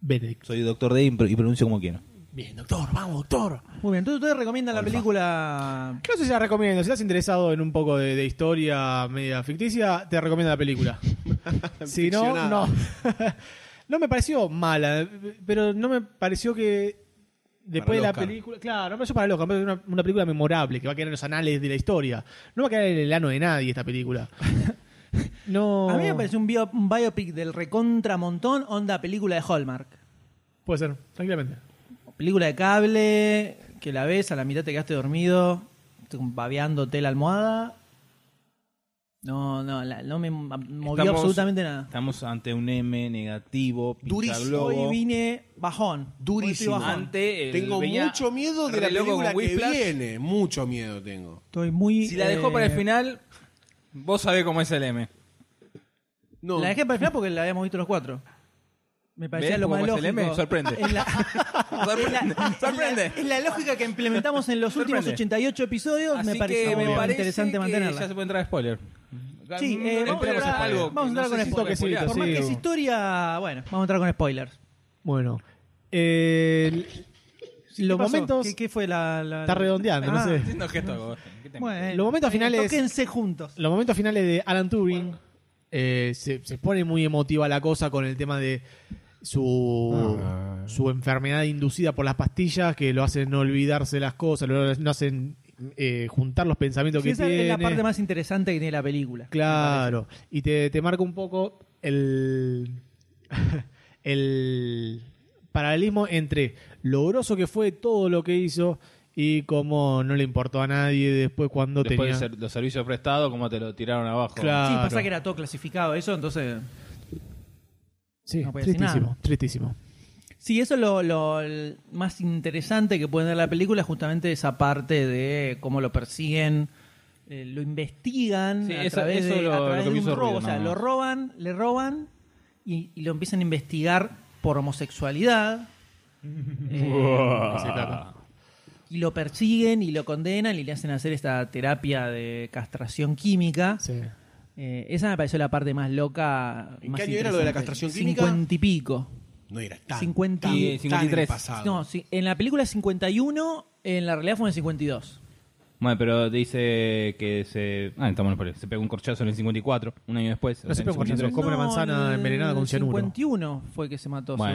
Benedict. Soy Doctor D y pronuncio como quiero. Bien, doctor, vamos, doctor. Muy bien, entonces ustedes recomiendan la película. No sé si la recomiendo. Si estás interesado en un poco de, de historia media ficticia, te recomiendo la película. si no, no. no me pareció mala, pero no me pareció que después Para de la Oscar. película. Claro, no me pareció para loca, me pareció una, una película memorable que va a quedar en los anales de la historia. No va a quedar en el ano de nadie esta película. No. A mí me pareció un, bio- un biopic del recontra montón, onda película de Hallmark. Puede ser, tranquilamente. Película de cable, que la ves, a la mitad te quedaste dormido, babeándote la almohada. No, no, la- no me movió Estamos- absolutamente nada. Estamos ante un M negativo, Durísimo. Hoy vine bajón. Durísimo. Hoy estoy bajón. Ante el Tengo venía mucho miedo de la re loco película con que Whiplash. viene. Mucho miedo tengo. Estoy muy. Si la dejó eh, para el final, vos sabés cómo es el M. No, La dejé para el final porque la habíamos visto los cuatro. Me parecía ¿Ves lo más lógico. M? Sorprende. La, Sorprende, es la- sorprende. es la lógica que implementamos en los últimos Sorprende. 88 episodios. Así me pareció que me parece interesante que mantenerla. ya se puede entrar a spoiler. Sí, Mm, eh, vamos, a entrar, a algo. vamos a entrar No con si spoilers. Por más que es historia, bueno, vamos a entrar con spoilers. Bueno. eh, ¿Qué los pasó? momentos. ¿Qué, qué fue la, la- Está redondeando, no Ah, sé. Haciendo gesto, Agustín. ¿Qué te- Bueno, Los momentos finales- Tóquense juntos. Los momentos finales de Alan Turing eh, se, se pone muy emotiva la cosa con el tema de su, su enfermedad inducida por las pastillas que lo hacen no olvidarse las cosas, lo, no hacen eh, juntar los pensamientos Sí, que esa tiene. es la parte más interesante que tiene la película. Claro, y te, te marca un poco el, el paralelismo entre lo groso que fue todo lo que hizo y cómo no le importó a nadie después cuando Después tenía... de ser- los servicios prestados, ¿cómo te lo tiraron abajo? Claro. Sí, pasa que era todo clasificado eso, entonces... Sí, No tristísimo, nada. tristísimo. Sí, eso es lo, más interesante que puede dar la película, justamente esa parte de cómo lo persiguen, eh, lo investigan Sí, a través, eso de, lo- a lo través que de me un robo. ruido, o sea, lo roban, le roban y, y lo empiezan a investigar por homosexualidad. Eh, y lo persiguen y lo condenan y le hacen hacer esta terapia de castración química. Sí. Eh, esa me pareció la parte más loca. ¿En más qué año era lo de la castración química? Cincuenta y pico. no era tan, 50 tan, y- tan en 53. el pasado. No, sí, en la película es 51, en la realidad fue en el 52. Bueno, pero dice que se. Ah, estamos por Se pegó un corchazo en el 54, un año después. No se pegó un en el corchazo, 53. Come una manzana en envenenada con el cianuro. 51 fue que se mató, Bueno,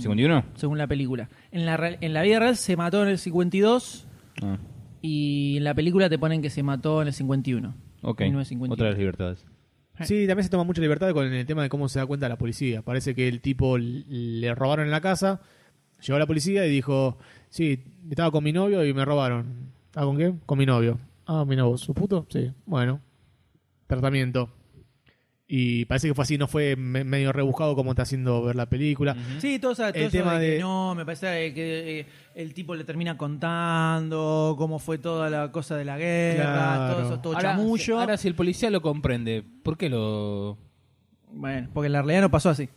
según, ¿51? según la película. En la, en la vida real se mató en el 52 Ah, y en la película te ponen que se mató en el 51. Ok. 1951. Otra de las libertades. Sí, también se toma mucha libertad con el tema de cómo se da cuenta la policía. Parece que el tipo l- le robaron en la casa, llegó la policía y dijo, sí, estaba con mi novio y me robaron. ¿Estaba con qué? Con mi novio. Ah, mi novio, ¿su puto? Sí, bueno. Tratamiento. Y parece que fue así, no fue me- medio rebuscado como está haciendo ver la película. Sí, todo, esa- todo El eso tema de que de- no, me parece que eh, el tipo le termina contando cómo fue toda la cosa de la guerra, Claro. todo eso, todo Ahora, chamullo. ahora, si el policía lo comprende, ¿por qué lo.? Bueno, porque en la realidad no pasó así.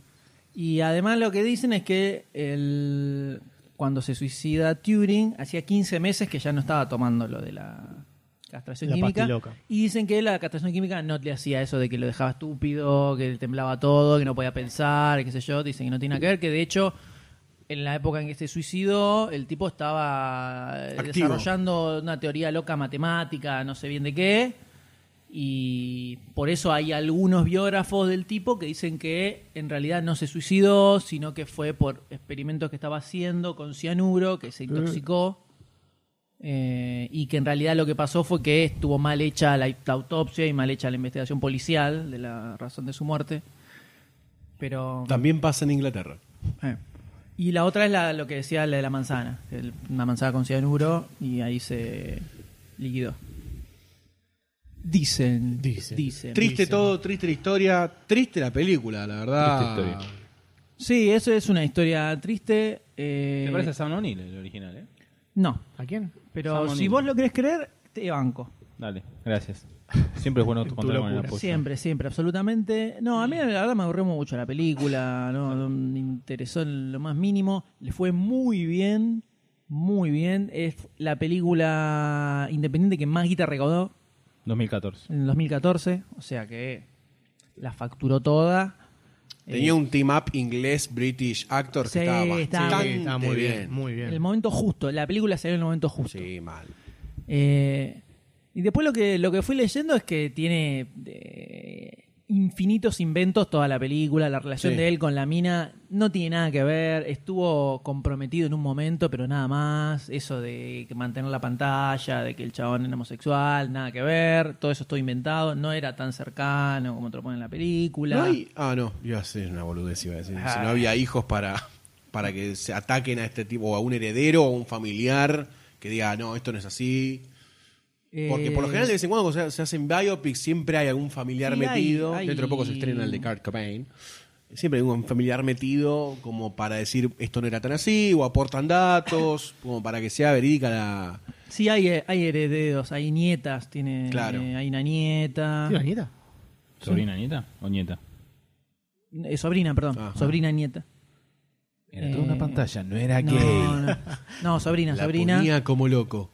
Y además lo que dicen es que el, cuando se suicida Turing, hacía 15 meses que ya no estaba tomando lo de la castración La química. Y dicen que la castración química no le hacía eso de que lo dejaba estúpido, que le temblaba todo, que no podía pensar, qué sé yo. Dicen que no tiene nada que ver, que de hecho en la época en que se suicidó, el tipo estaba Activo. desarrollando una teoría loca matemática, no sé bien de qué. Y por eso hay algunos biógrafos del tipo que dicen que en realidad no se suicidó, sino que fue por experimentos que estaba haciendo con cianuro, que se intoxicó. Eh, y que en realidad lo que pasó fue que estuvo mal hecha la, la autopsia y mal hecha la investigación policial de la razón de su muerte. Pero. También pasa en Inglaterra. Eh. Y la otra es la, lo que decía la de la manzana. el- Una manzana con cianuro y ahí se liquidó. Dicen, dicen. Triste dicen. todo, triste la historia, triste la película, la verdad. Triste historia. Sí, eso es una historia triste. eh, Me parece a Sam O'Neill el original, ¿eh? No, ¿A quién? Pero si vos lo querés creer, te banco. Dale, gracias. Siempre es bueno contar con el apoyo. Siempre, siempre, absolutamente. No, a mí la verdad me aburrió mucho la película, no, no me interesó en lo más mínimo. Le fue muy bien, muy bien. Es la película independiente que más guita recaudó 2014. en el 2014, o sea que la facturó toda. Tenía un team up inglés, British actor que Sí, estaba estaba- bastante Sí, está muy bien, bien. muy bien. El momento justo, la película salió en el momento justo. Sí, mal. Eh, y después lo que, lo que fui leyendo es que tiene eh, infinitos inventos toda la película. La relación Sí. de él con la mina no tiene nada que ver. Estuvo comprometido en un momento, pero nada más. Eso de mantener la pantalla, de que el chabón era homosexual, nada que ver. Todo eso estuvo inventado. No era tan cercano como te lo ponen en la película. No hay- ah, no, iba a ser una boludez, iba a decir. Si no había hijos para, para que se ataquen a este tipo, o a un heredero o a un familiar que diga, no, esto no es así. Porque por lo Eh, general, de vez en cuando, cuando se, se hacen biopics, siempre hay algún familiar Sí, hay- metido. hay- Dentro de poco se estrena el de Kurt Cobain. Siempre hay un familiar metido como para decir esto no era tan así, o aportan datos, como para que sea verídica la. Sí, hay, eh, hay herederos, hay nietas. Tiene, Claro. eh, hay una nieta. ¿Tiene una nieta? ¿Sobrina nieta o nieta? Eh, sobrina, perdón. Ajá. Sobrina nieta. Era Eh, toda una pantalla, no era No, gay. no. No, sobrina, La sobrina. ponía como loco.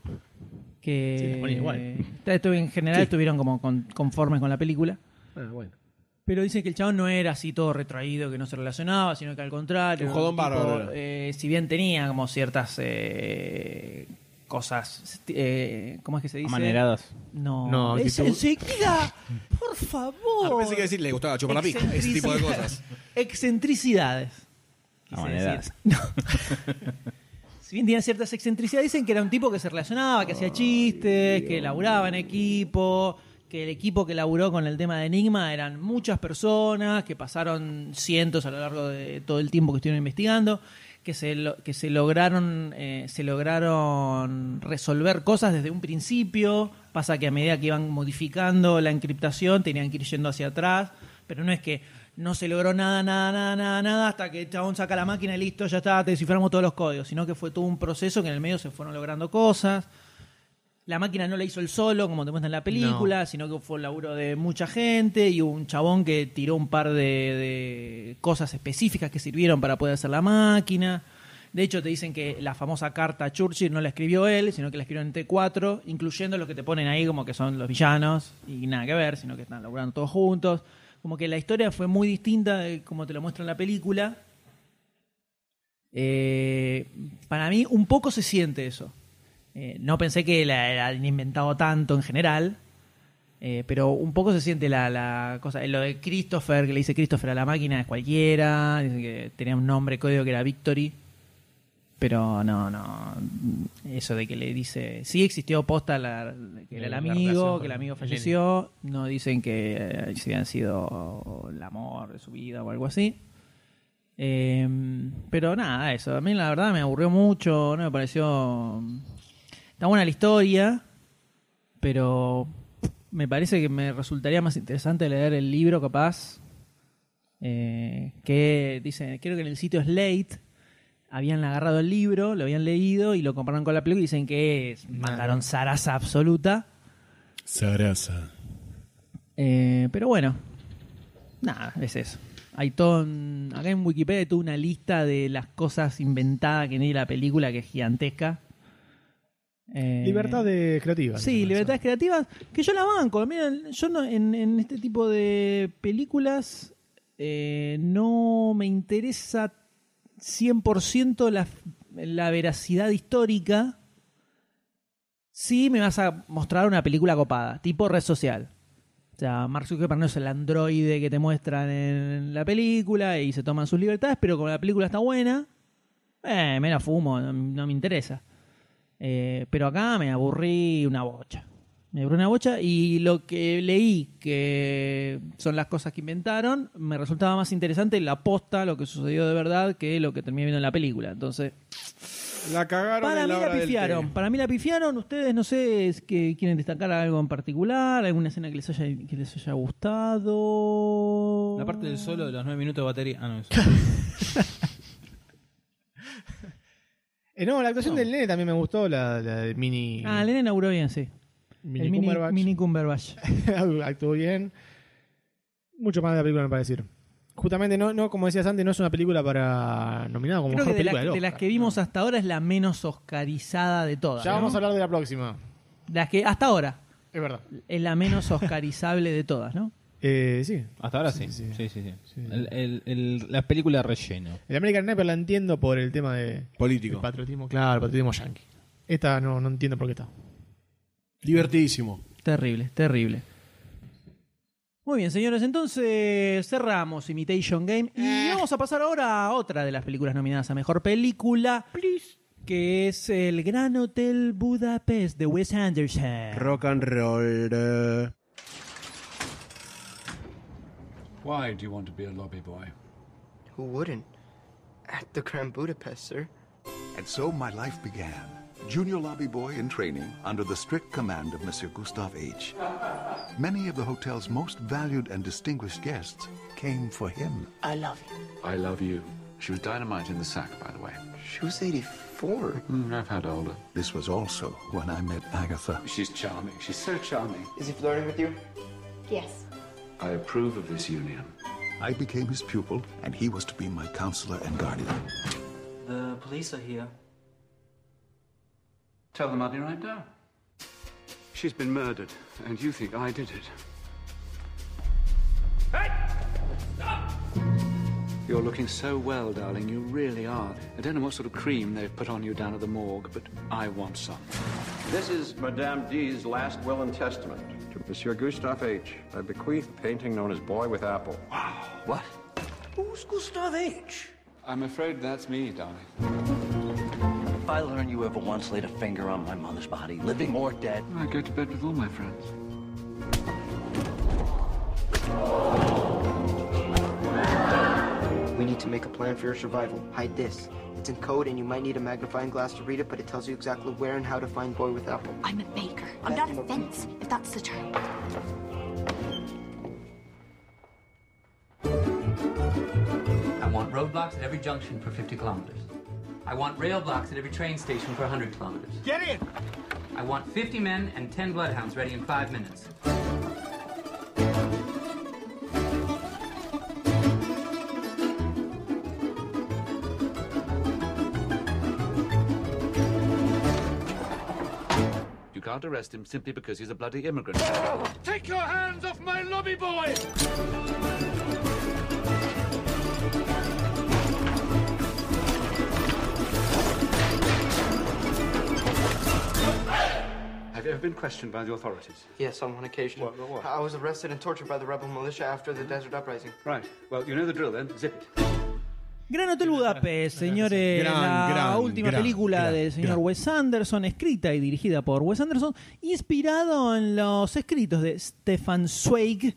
Que Sí, la igual. en general Sí. estuvieron como con- conformes con la película. Ah, bueno. Pero dicen que el chabón no era así todo retraído, que no se relacionaba, sino que al contrario. Un era jodón tipo, bárbaro. eh, si bien tenía como ciertas eh, cosas. eh, ¿Cómo es que se dice? Amaneradas. No, No, es tipo- enseguida. Por favor. Ah, pensé que decir le gustaba chupar la pica, ese tipo de cosas. Excentricidades. decir. No. si bien tenía ciertas excentricidades, dicen que era un tipo que se relacionaba, que hacía chistes, que laburaba en equipo, que el equipo que laburó con el tema de Enigma eran muchas personas, que pasaron cientos a lo largo de todo el tiempo que estuvieron investigando, que se, lo- que se lograron eh, se lograron resolver cosas desde un principio. Pasa que a medida que iban modificando la encriptación tenían que ir yendo hacia atrás, pero no es que no se logró nada, nada, nada, nada, nada, hasta que el chabón saca la máquina y listo, ya está, te desciframos todos los códigos, sino que fue todo un proceso que en el medio se fueron logrando cosas. La máquina no la hizo él solo, como te muestra en la película, sino que fue el laburo de mucha gente y hubo un chabón que tiró un par de, de cosas específicas que sirvieron para poder hacer la máquina. De hecho, te dicen que la famosa carta a Churchill no la escribió él, sino que la escribió en T4, incluyendo los que te ponen ahí como que son los villanos y nada que ver, sino que están laburando todos juntos. Como que la historia fue muy distinta de como te lo muestra en la película. Eh, para mí, un poco se siente eso. Eh, no pensé que la, la han inventado tanto en general, eh, pero un poco se siente la, la cosa. Lo de Christopher, que le dice Christopher a la máquina es cualquiera, dice que tenía un nombre código que era Victory. Pero no, no. Eso de que le dice. Sí existió posta la, que era el amigo, que el amigo falleció. No dicen que eh, sido el amor de su vida o algo así. Eh, pero nada, eso. A mí la verdad me aburrió mucho. No me pareció. Está buena la historia. Pero me parece que me resultaría más interesante leer el libro, capaz. Eh, que dice, creo que en el sitio Slate habían agarrado el libro, lo habían leído y lo compararon con la película y dicen que es, mandaron zaraza absoluta. Sarasa. Eh, pero bueno, nada, es eso. Hay todo, en- acá en Wikipedia hay toda una lista de las cosas inventadas que tiene la película que es gigantesca. Eh, Libertades creativas. Sí, libertades creativas, que yo la banco. Miren, yo no, en, en este tipo de películas eh, no me interesa 100% la, la veracidad histórica. Sí me vas a mostrar una película copada, tipo red social. O sea, Mark Zuckerberg no es el androide que te muestran en la película y se toman sus libertades, pero como la película está buena, eh, me la fumo, no, no me interesa. Eh, pero acá me aburrí una bocha. Me aburrí una bocha y lo que leí, que son las cosas que inventaron, me resultaba más interesante la posta, lo que sucedió de verdad, que lo que terminé viendo en la película. Entonces, La cagaron Para en mí la del pifiaron. Para mí la pifiaron. Ustedes no sé es que quieren destacar algo en particular, alguna escena que les haya, que les haya gustado. La parte del solo de los 9 minutos de batería. Ah, no, eso. Eh, no, la actuación del nene también me gustó, la, la de Mini. Ah, Elena inauguró bien, sí. Mini El mini, Cumberbatch. mini Cumberbatch. Actuó bien. Mucho más de la película, me parece decir. Justamente, no, no, como decías antes, no es una película para nominada como Creo que mejor de, la- película del de las que vimos hasta ahora es la menos oscarizada de todas. Ya ¿no? vamos a hablar de la próxima. Las que hasta ahora Es verdad. es la menos oscarizable de todas, ¿no? Eh, sí. Hasta ahora sí. Sí, sí, sí. El- el- el- la película relleno. El American Sniper la entiendo por el tema de Político. del patriotismo, claro, el patriotismo yankee. Esta no, no entiendo por qué está. Divertidísimo. Terrible, terrible. Muy bien, señores, entonces cerramos Imitation Game y vamos a pasar ahora a otra de las películas nominadas a Mejor Película, que es El Gran Hotel Budapest de Wes Anderson. Rock and roll. Why do you want to be a lobby boy? Who wouldn't? At the Grand Budapest, sir. And so my life began. Junior lobby boy in training under the strict command of Monsieur Gustave H. Many of the hotel's most valued and distinguished guests came for him. I love you. I love you. She was dynamite in the sack, by the way. She was 84. Mm, I've had older. This was also when I met Agatha. She's charming. She's so charming. Is he flirting with you? Yes. I approve of this union. I became his pupil, and he was to be my counselor and guardian. The police are here. Tell them I'll be right down. She's been murdered, and you think I did it. Hey! Stop! You're looking so well, darling. You really are. I don't know what sort of cream they've put on you down at the morgue, but I want some. This is Madame D's last will and testament. To Monsieur Gustave H. I bequeath a painting known as Boy with Apple. Wow. What? Who's Gustave H? I'm afraid that's me, darling. If I learn you ever once laid a finger on my mother's body, living or dead, I go to bed with all my friends. We need to make a plan for your survival. Hide this. It's in code and you might need a magnifying glass to read it, but it tells you exactly where and how to find Boy with Apple. I'm a baker. I'm not a fence, if that's the term. I want roadblocks at every junction for 50 kilometers. I want rail blocks at every train station for 100 kilometers. Get in! I want 50 men and 10 bloodhounds ready in five minutes. You can't arrest him simply because he's a bloody immigrant. Take your hands off my lobby boy! Have you ever been questioned by the authorities? Yes, on one occasion. What- what- what? I was arrested and tortured by the rebel militia after the desert uprising. Right. Well, you know the drill then. Zip it. Gran Hotel Budapest, señores, Gran, la gran, última gran, película gran, del señor gran. Wes Anderson, escrita y dirigida por Wes Anderson, inspirado en los escritos de Stefan Zweig,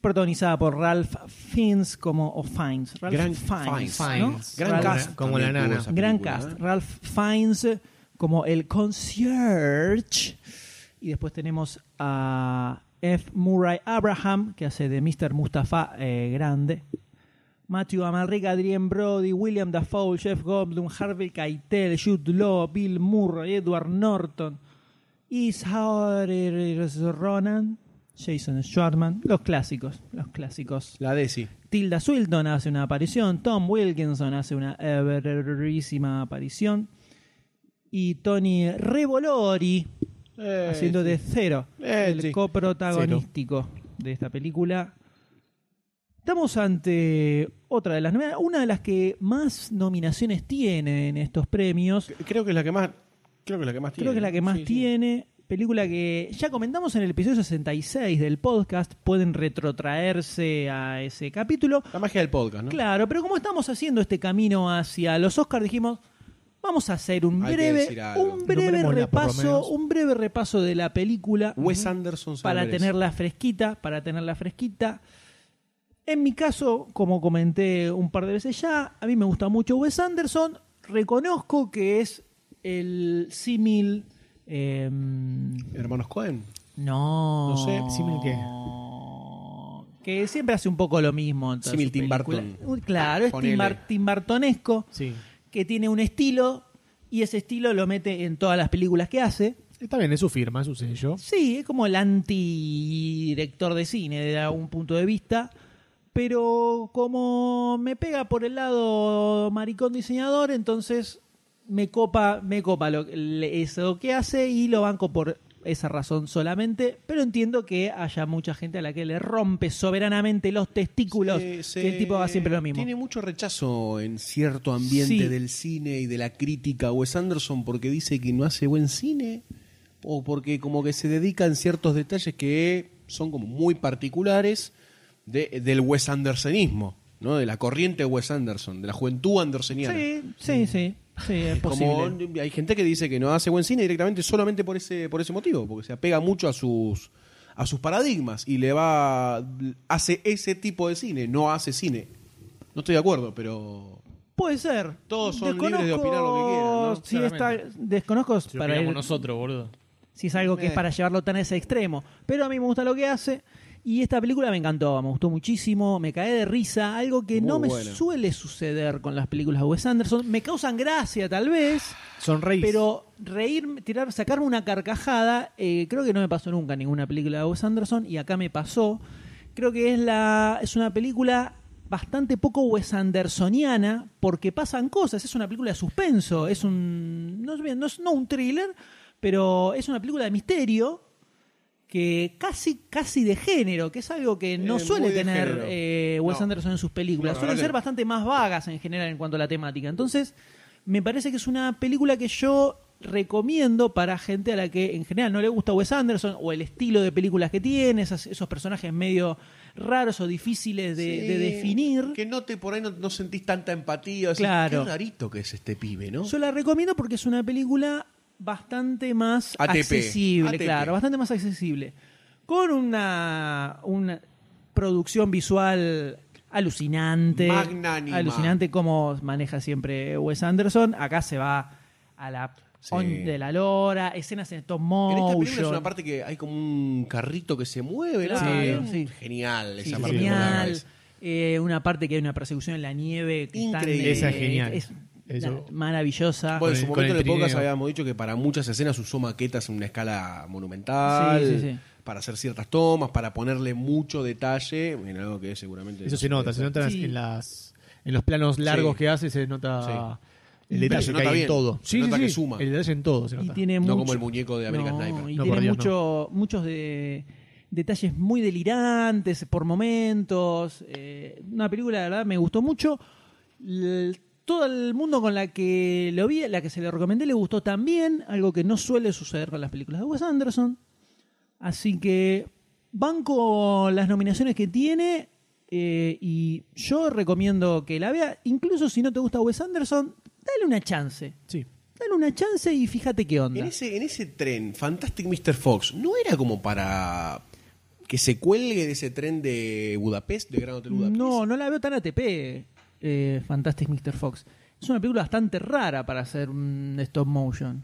protagonizada por Ralph Fiennes como o Fiennes, Ralph Gran Fiennes, Fiennes. ¿no? Fiennes. Gran Ralph- cast como la nana. Gran película, cast. ¿eh? Ralph Fiennes como el concierge. Y después tenemos a F. Murray Abraham, que hace de Mr. Mustafa eh, Grande. Matthew Amalric, Adrien Brody, William Dafoe, Jeff Goldblum, Harvey Keitel, Jude Law, Bill Murray, Edward Norton, Ishar Ronan, Jason Schwartzman, los clásicos, los clásicos. La Desi. Tilda Swilton hace una aparición, Tom Wilkinson hace una brevísima aparición y Tony Revolori Eh, haciendo de cero Eh, el sí. coprotagonístico de esta película. Estamos ante otra de las nominadas, una de las que más nominaciones tiene en estos premios. Creo que es la que más. Creo que es la que más tiene. Creo que es la que más Sí, sí. tiene. Película que ya comentamos en el episodio 66 del podcast. Pueden retrotraerse a ese capítulo. La magia del podcast, ¿no? Claro, pero como estamos haciendo este camino hacia los Oscars, dijimos, vamos a hacer un Hay que breve, algo. un breve Nombrémosla, por lo repaso, menos. un breve repaso de la película Wes Anderson para merece. tenerla fresquita, para tenerla fresquita. En mi caso, como comenté un par de veces ya, a mí me gusta mucho Wes Anderson. reconozco que es el símil. eh, Hermanos Cohen. no. No sé, ¿símil qué? Que siempre hace un poco lo mismo. en todas Símil sus Tim películas. Burton. Uy, Claro, es Tim, Ponele. Bar- Tim Burtonesco, Sí. Que tiene un estilo y ese estilo lo mete en todas las películas que hace. Está bien, es su firma, es su sello. Sí, es como el anti-director de cine desde algún punto de vista. Pero como me pega por el lado maricón diseñador, entonces me copa, me copa lo, eso que hace y lo banco por esa razón solamente. Pero entiendo que haya mucha gente a la que le rompe soberanamente los testículos, Se- se- que el tipo haga siempre lo mismo. Tiene mucho rechazo en cierto ambiente Sí. del cine y de la crítica Wes Anderson porque dice que no hace buen cine o porque como que se dedica en ciertos detalles que son como muy particulares de- del Wes Andersonismo, ¿no? De la corriente Wes Anderson, de la juventud andersoniana. Sí, sí, sí, sí, es posible. Como hay gente que dice que no hace buen cine directamente solamente por ese por ese motivo, porque se apega mucho a sus a sus paradigmas y le va hace ese tipo de cine, no hace cine. No estoy de acuerdo, pero Puede ser. Todos son libres de opinar lo que quieran, ¿no? Si está, desconozco Si para nosotros, boludo. si es algo que es Eh. para llevarlo tan a ese extremo. Pero a mí me gusta lo que hace. Y esta película me encantó, me gustó muchísimo, me caí de risa, algo que Muy no me buena. suele suceder con las películas de Wes Anderson. Me causan gracia, tal vez, Sonreís. pero reír, tirar, sacarme una carcajada, eh, creo que no me pasó nunca en ninguna película de Wes Anderson y acá me pasó. Creo que es la es una película bastante poco Wes Andersoniana porque pasan cosas. Es una película de suspenso, es un no es bien, no es no un thriller, pero es una película de misterio que casi casi de género, que es algo que no Eh, suele tener eh, Wes No. Anderson en sus películas. No, Suelen ser bastante más vagas en general en cuanto a la temática. Entonces, me parece que es una película que yo recomiendo para gente a la que en general no le gusta Wes Anderson o el estilo de películas que tiene, esas- esos personajes medio raros o difíciles de, Sí, de definir. que no te por ahí no, no sentís tanta empatía, decís, Claro. qué rarito que es este pibe, ¿no? Yo la recomiendo porque es una película bastante más ATP, accesible, ATP. claro, bastante más accesible. Con una, una producción visual alucinante. Magnánima. Alucinante como maneja siempre Wes Anderson. Acá se va a la Sí. on de la lora, escenas en stop En motion. esta película es una parte que hay como un carrito que se mueve, ¿no? Claro, Sí. sí. Genial esa Sí, parte. genial. Eh, una parte que hay una persecución en la nieve. Que están, Increíble. Esa es genial. es Eso. maravillosa. Bueno, en su momento en el podcast habíamos dicho que para muchas escenas usó maquetas en una escala monumental, Sí, sí, sí. para hacer ciertas tomas, para ponerle mucho detalle, en algo que seguramente... Eso no se nota, se nota Sí. en las en los planos largos Sí. que hace, se nota Sí. el detalle se que nota hay bien, en todo. se nota que suma. El detalle en todo se y tiene No mucho- como el muñeco de American No, Sniper. Y No, tiene por Dios, mucho, muchos de, detalles muy delirantes por momentos. eh, una película, la verdad, me gustó mucho. L- todo el mundo con la que lo vi, la que se le recomendé, le gustó también. Algo que no suele suceder con las películas de Wes Anderson. Así que banco las nominaciones que tiene. eh, y yo recomiendo que la vea. Incluso si no te gusta Wes Anderson, dale una chance. Sí. Dale una chance y fíjate qué onda. En ese, en ese tren, Fantastic Mr. Fox, ¿no era como para que se cuelgue de ese tren de Budapest, de Gran Hotel Budapest? No, no la veo tan ATP, eh, Fantastic Mr. Fox. Es una película bastante rara para hacer un stop motion.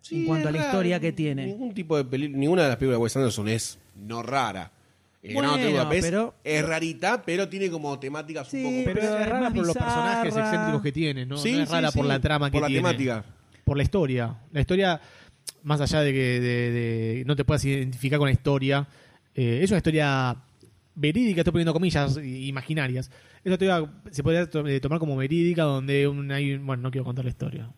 Sí, en cuanto a la raro. historia que tiene. Ningún tipo de peli- ninguna de las películas de Wes Anderson es no rara. Hotel Bueno, pero- es rarita, pero tiene como temáticas Sí, un poco... Pero, Pero es es rara más por los personajes bizarra. excéntricos que tiene, ¿no? Sí, No es sí, rara sí. por la trama que Por la tiene. temática. Por la historia. La historia, más allá de que de- de- no te puedas identificar con la historia, eh, es una historia verídica, estoy poniendo comillas i- imaginarias. Esa historia se podría to- eh, tomar como verídica, donde un, hay un- Bueno, no quiero contar la historia.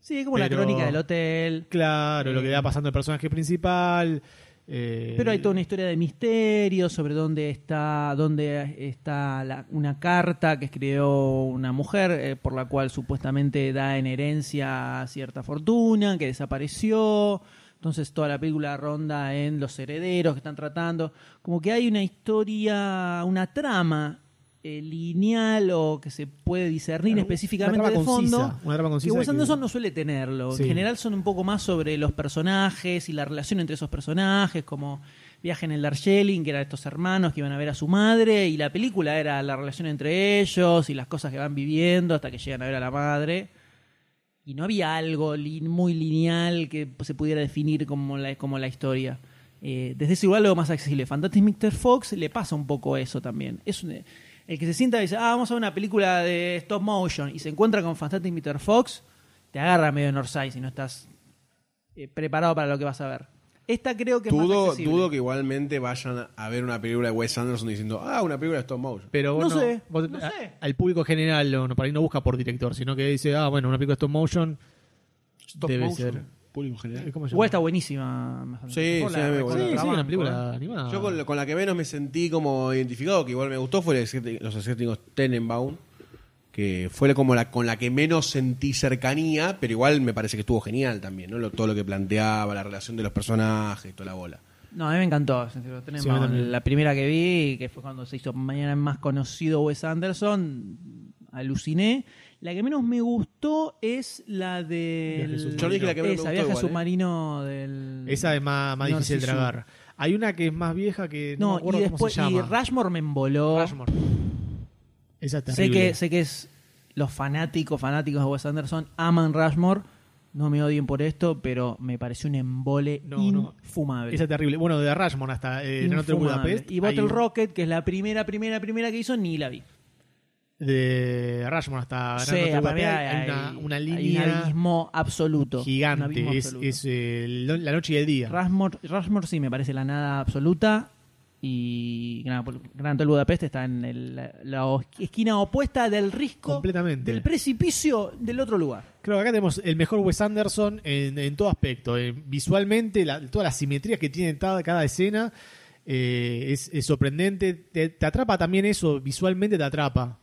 Sí, es como la crónica del hotel. Claro, lo que Eh. va pasando el personaje principal. eh, Pero hay toda una historia de misterio sobre dónde está, dónde está la- una carta que escribió una mujer eh, por la cual supuestamente da en herencia cierta fortuna que desapareció. Entonces toda la película ronda en los herederos que están tratando. Como que hay una historia, una trama eh, lineal o que se puede discernir específicamente de fondo. concisa, una trama concisa que Wes que- Anderson no suele tenerlo. Sí. En general son un poco más sobre los personajes y la relación entre esos personajes, como Viaje en el Darjeeling, que eran estos hermanos que iban a ver a su madre, y la película era la relación entre ellos y las cosas que van viviendo hasta que llegan a ver a la madre. y no había algo li- muy lineal que se pudiera definir como la, como la historia. Eh, desde ese lugar lo más accesible. Fantastic Mr. Fox le pasa un poco eso también. Es un- el que se sienta y dice, ah, vamos a ver una película de stop motion y se encuentra con Fantastic Mr. Fox, te agarra medio Northside si no estás eh, preparado para lo que vas a ver. Esta creo que es más Dudo, accesible. dudo que igualmente vayan a ver una película de Wes Anderson diciendo, ah, una película de stop motion. Pero No vos sé, vos- no a- sé. al público general no, no, por ahí no busca por director, sino que dice, ah, bueno, una película de stop motion Stop debe motion, ser. Público general. ¿Cómo se Igual llama? está buenísima. Sí, sí, Por la- a mí me por gusta. la Sí, sí, una película ¿eh? animada. Yo con, con la que menos me sentí como identificado, que igual me gustó, fue el los escépticos Tenenbaum, que fue como la con la que menos sentí cercanía, pero igual me parece que estuvo genial también, ¿no? Lo- todo lo que planteaba, la relación de los personajes, toda la bola. No, a mí me encantó. Tenemos Sí, a mí también. la primera que vi, que fue cuando se hizo mañana más conocido Wes Anderson, aluciné. La que menos me gustó es la dije que menos me Esa, gustó viaje igual, ¿eh? submarino del... Esa es más, más No, difícil de tragar. Hay una que es más vieja que no, No, me y cómo después... se Y llama. Rushmore me emboló. Rushmore. Esa es Sé terrible. que, sé que es los fanáticos, fanáticos de Wes Anderson aman Rushmore. No me odien por esto, pero me pareció un embole No, no. infumable. Esa es terrible. Bueno, de Rushmore hasta eh, Infumable. Budapest. Y Bottle hay- Rocket, que es la primera, primera, primera que hizo, ni la vi. De Rushmore hasta Gran Sí, Hotel hay, hay una, una hay línea un abismo absoluto. Gigante. abismo Es, absoluto. es, eh, la noche y el día. Rushmore sí me parece la nada absoluta. Y Gran, Gran Hotel Budapest está en el- la, la esquina opuesta del risco. Completamente. Del precipicio del otro lugar. Creo que acá tenemos el mejor Wes Anderson en, en todo aspecto. Eh, visualmente, la, toda la simetría que tiene cada, cada escena eh, es, es sorprendente. Te, te atrapa también eso, visualmente te atrapa.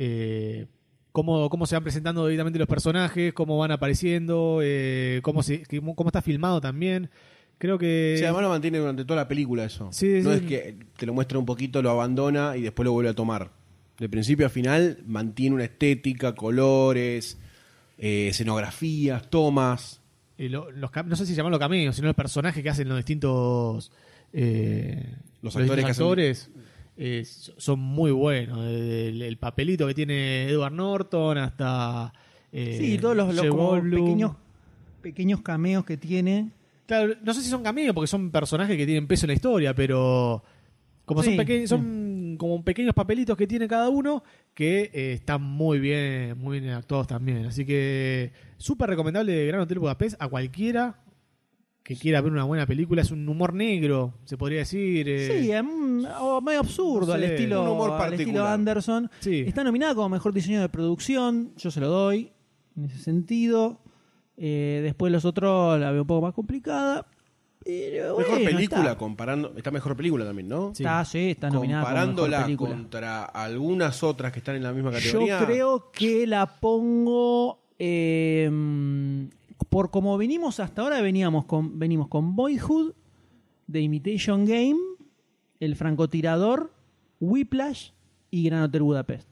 Eh, cómo, cómo se van presentando directamente los personajes, cómo van apareciendo, eh, cómo, se, cómo, está filmado también. Creo que... Sí, además lo mantiene durante toda la película eso. Sí, no sí. es que te lo muestra un poquito, lo abandona y después lo vuelve a tomar. De principio a final mantiene una estética, colores, eh, escenografías, tomas. lo- los no sé si llamarlo cameos, sino los personajes que hacen los distintos eh, Los actores que hacen- actores, eh, so- son muy buenos. El, el papelito que tiene Edward Norton hasta eh, Sí, todos los, como pequeños, pequeños cameos que tiene. Claro, no sé si son cameos porque son personajes que tienen peso en la historia, pero como son pequeños, son como pequeños papelitos que tiene cada uno que eh, están muy bien, muy bien actuados también. Así que súper recomendable Gran Hotel Budapest a cualquiera que quiera ver una buena película. Es un humor negro, se podría decir. eh, Sí, em, o medio absurdo no al estilo, un humor al estilo. Anderson. Sí. Está nominada como mejor diseño de producción. Yo se lo doy en ese sentido. Eh, después los otros la veo un poco más complicada. Pero Mejor bueno, película, está. comparando. Está mejor película también, ¿no? Está, sí, está nominada como mejor Comparándola contra algunas otras que están en la misma Yo categoría. creo que la pongo eh, por como venimos hasta ahora veníamos con venimos con Boyhood, The Imitation Game, El francotirador, Whiplash y Gran Hotel Budapest.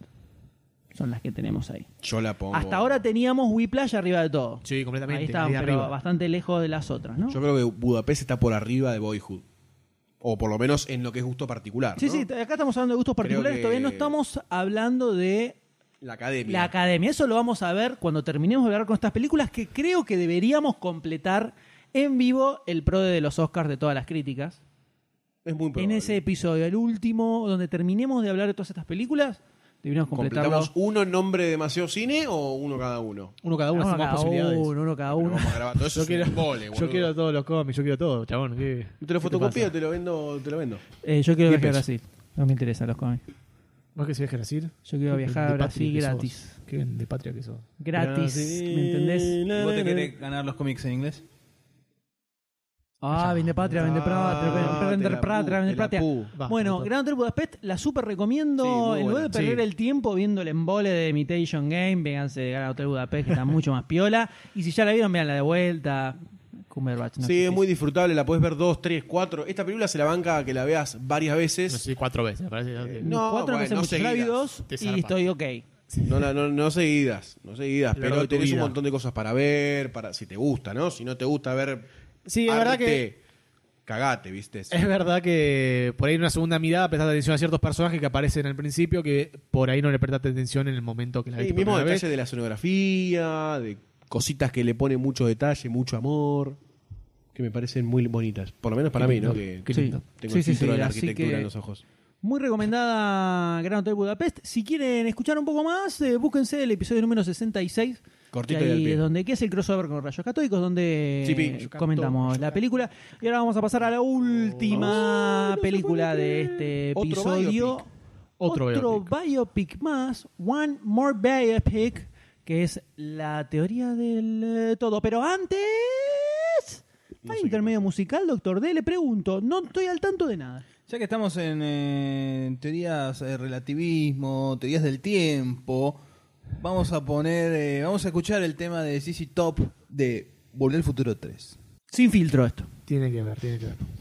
Son las que tenemos ahí. Yo la pongo. Hasta ahora teníamos Whiplash arriba de todo. Sí, completamente. Ahí está, pero arriba. bastante lejos de las otras, ¿no? Yo creo que Budapest está por arriba de Boyhood. O por lo menos en lo que es gusto particular. sí, ¿no? sí, acá estamos hablando de gustos particulares, que- todavía no estamos hablando de La academia. La academia. Eso lo vamos a ver cuando terminemos de hablar con estas películas que creo que deberíamos completar en vivo el pro de los Oscars de todas las críticas. es muy En probable. ese episodio, el último, donde terminemos de hablar de todas estas películas, deberíamos completarlo. ¿Completamos uno en nombre de demasiado cine o uno cada uno? Uno cada uno, Uno cada posibilidades. uno, uno cada uno. vamos a grabar todo eso. Yo es quiero, un embole, yo quiero todos los cómics, yo quiero todo, chabón. ¿qué- Te lo fotocopio, pasa? te lo vendo, te lo vendo. Eh, yo quiero Diez viajar a pesos. Brasil. No me interesan los cómics. ¿Vos que se a Brasil? Yo quiero Qué viajar a Brasil gratis. Qué de patria que sos. Gratis, ¿me entendés? ¿Y vos te querés ganar los cómics en inglés? Ah, vende patria, vende patria, Ah, vende patria, vende patria. Va, Bueno. Gran Hotel Budapest la super recomiendo. En lugar de perder Sí. el tiempo viendo el embole de Imitation Game, véanse de Gran Hotel Budapest, que está mucho más piola. Y si ya la vieron, vean la de vuelta. Cumberbatch. no sí, es muy disfrutable, la puedes ver dos, tres, cuatro. Esta película se la banca a que la veas varias No veces. sé, cuatro veces, me parece. Eh, No, No, cuatro bueno, veces no vi seguidas. dos y estoy ok. No, no, no, no seguidas, no seguidas, El pero tenés un montón de cosas para ver, para si te gusta, ¿no? Si no te gusta ver Sí, es verdad que cagate, ¿viste? es verdad que por ahí en una segunda mirada prestas atención a ciertos personajes que aparecen al principio que por ahí no le prestaste atención en el momento que la Sí, viste por mismo primera vez. detalle de la sonografía, de cositas que le pone mucho detalle, mucho amor, que me parecen muy bonitas. Por lo menos para mí, ¿no? Que Sí. tengo Sí, el sí, sí, de la arquitectura que- en los ojos. Muy recomendada Gran Hotel Budapest. Si quieren escuchar un poco más, eh, búsquense el episodio número 66. Cortito que y ahí es donde que es el crossover con Rayos Católicos, donde Sí, pi, comentamos la película. Y ahora vamos a pasar a la última película de este Otro episodio. biopic. Otro biopic. más, One More Biopic, que es la teoría del eh, todo. Pero antes, ¿hay intermedio musical, doctor D? Le pregunto, no estoy al tanto de nada. Ya que estamos en, eh, en teorías de relativismo, teorías del tiempo, vamos a poner, eh, vamos a escuchar el tema de CC Top de Volver al Futuro 3. Sin filtro esto. Tiene que ver, tiene que ver.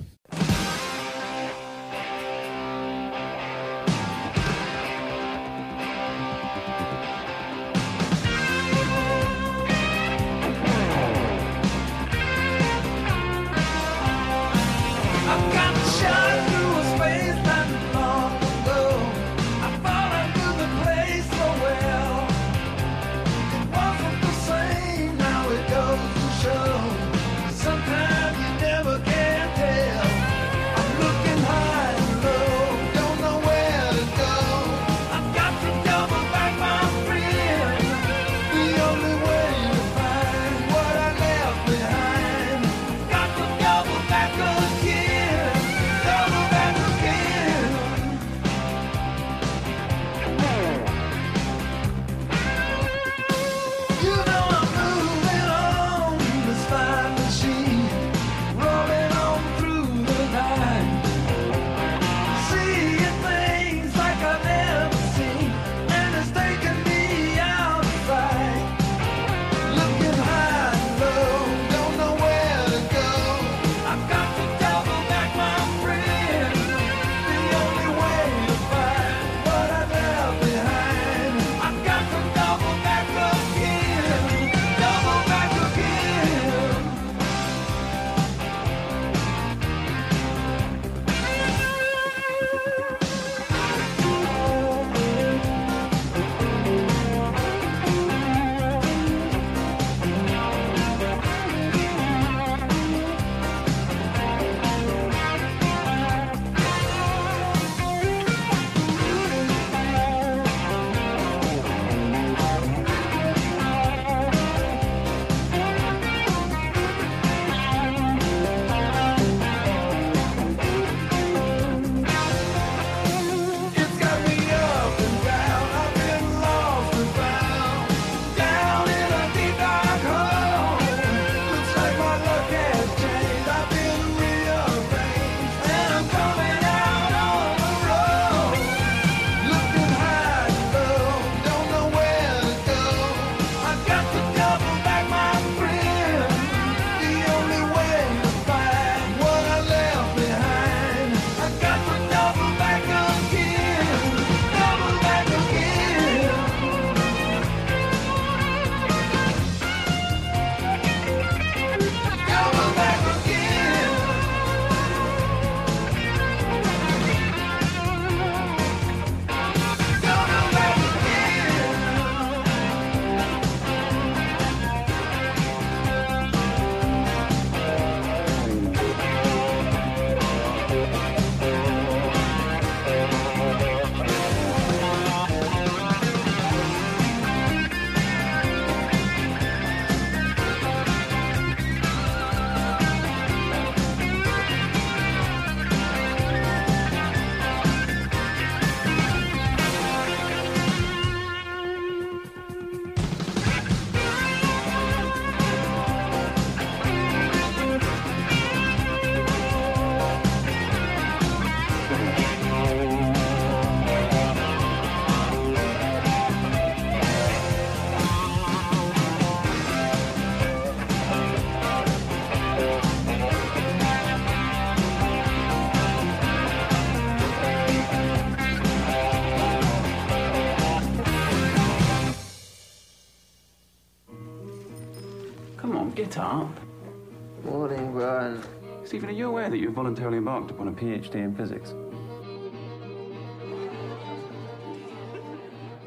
Voluntarily embarked upon a PhD in physics?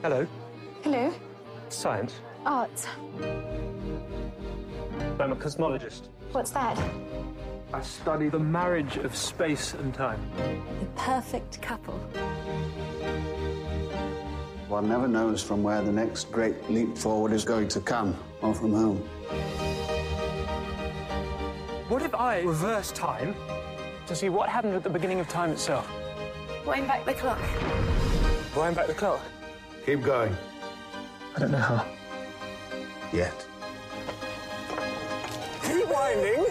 Hello. Hello. science? Art. I'm a cosmologist. What's that? I study the marriage of space and time. The perfect couple. One never knows from where the next great leap forward is going to come, or from whom. What if I reverse time to see what happened at the beginning of time itself? Wind back the clock. Wind back the clock. Keep going. I don't know how. Yet. Keep winding.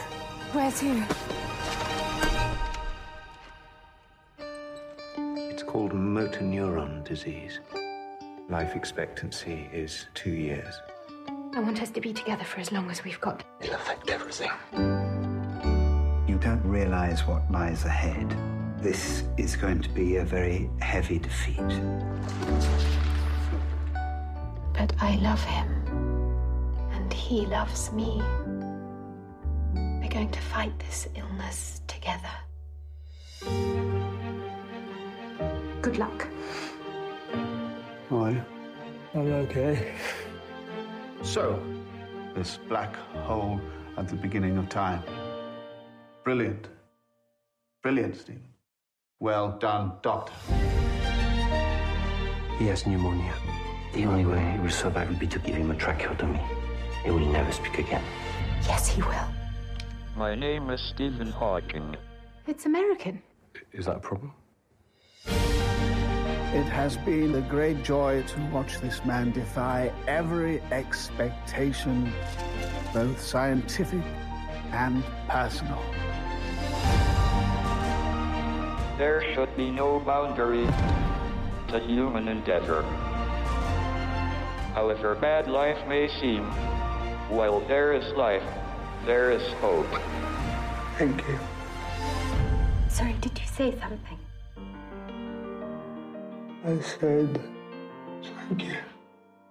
Where to? It's called motor neuron disease. Life expectancy is two years. I want us to be together for as long as we've got. It'll affect everything. You don't realize what lies ahead. This is going to be a very heavy defeat. But I love him. And he loves me. We're going to fight this illness together. Good luck. Why? I'm okay. So, this black hole at the beginning of time. Brilliant. Brilliant, Stephen. Well done, Doctor. He has pneumonia. The only way he will survive will be to give him a tracheotomy. He will never speak again. Yes, he will. My name is Stephen Hawking. It's American. Is that a problem? It has been a great joy to watch this man defy every expectation, both scientific and personal. There should be no boundary to human endeavor. However bad life may seem, while there is life, there is hope. Thank you. Sorry, did you say something? I said thank you.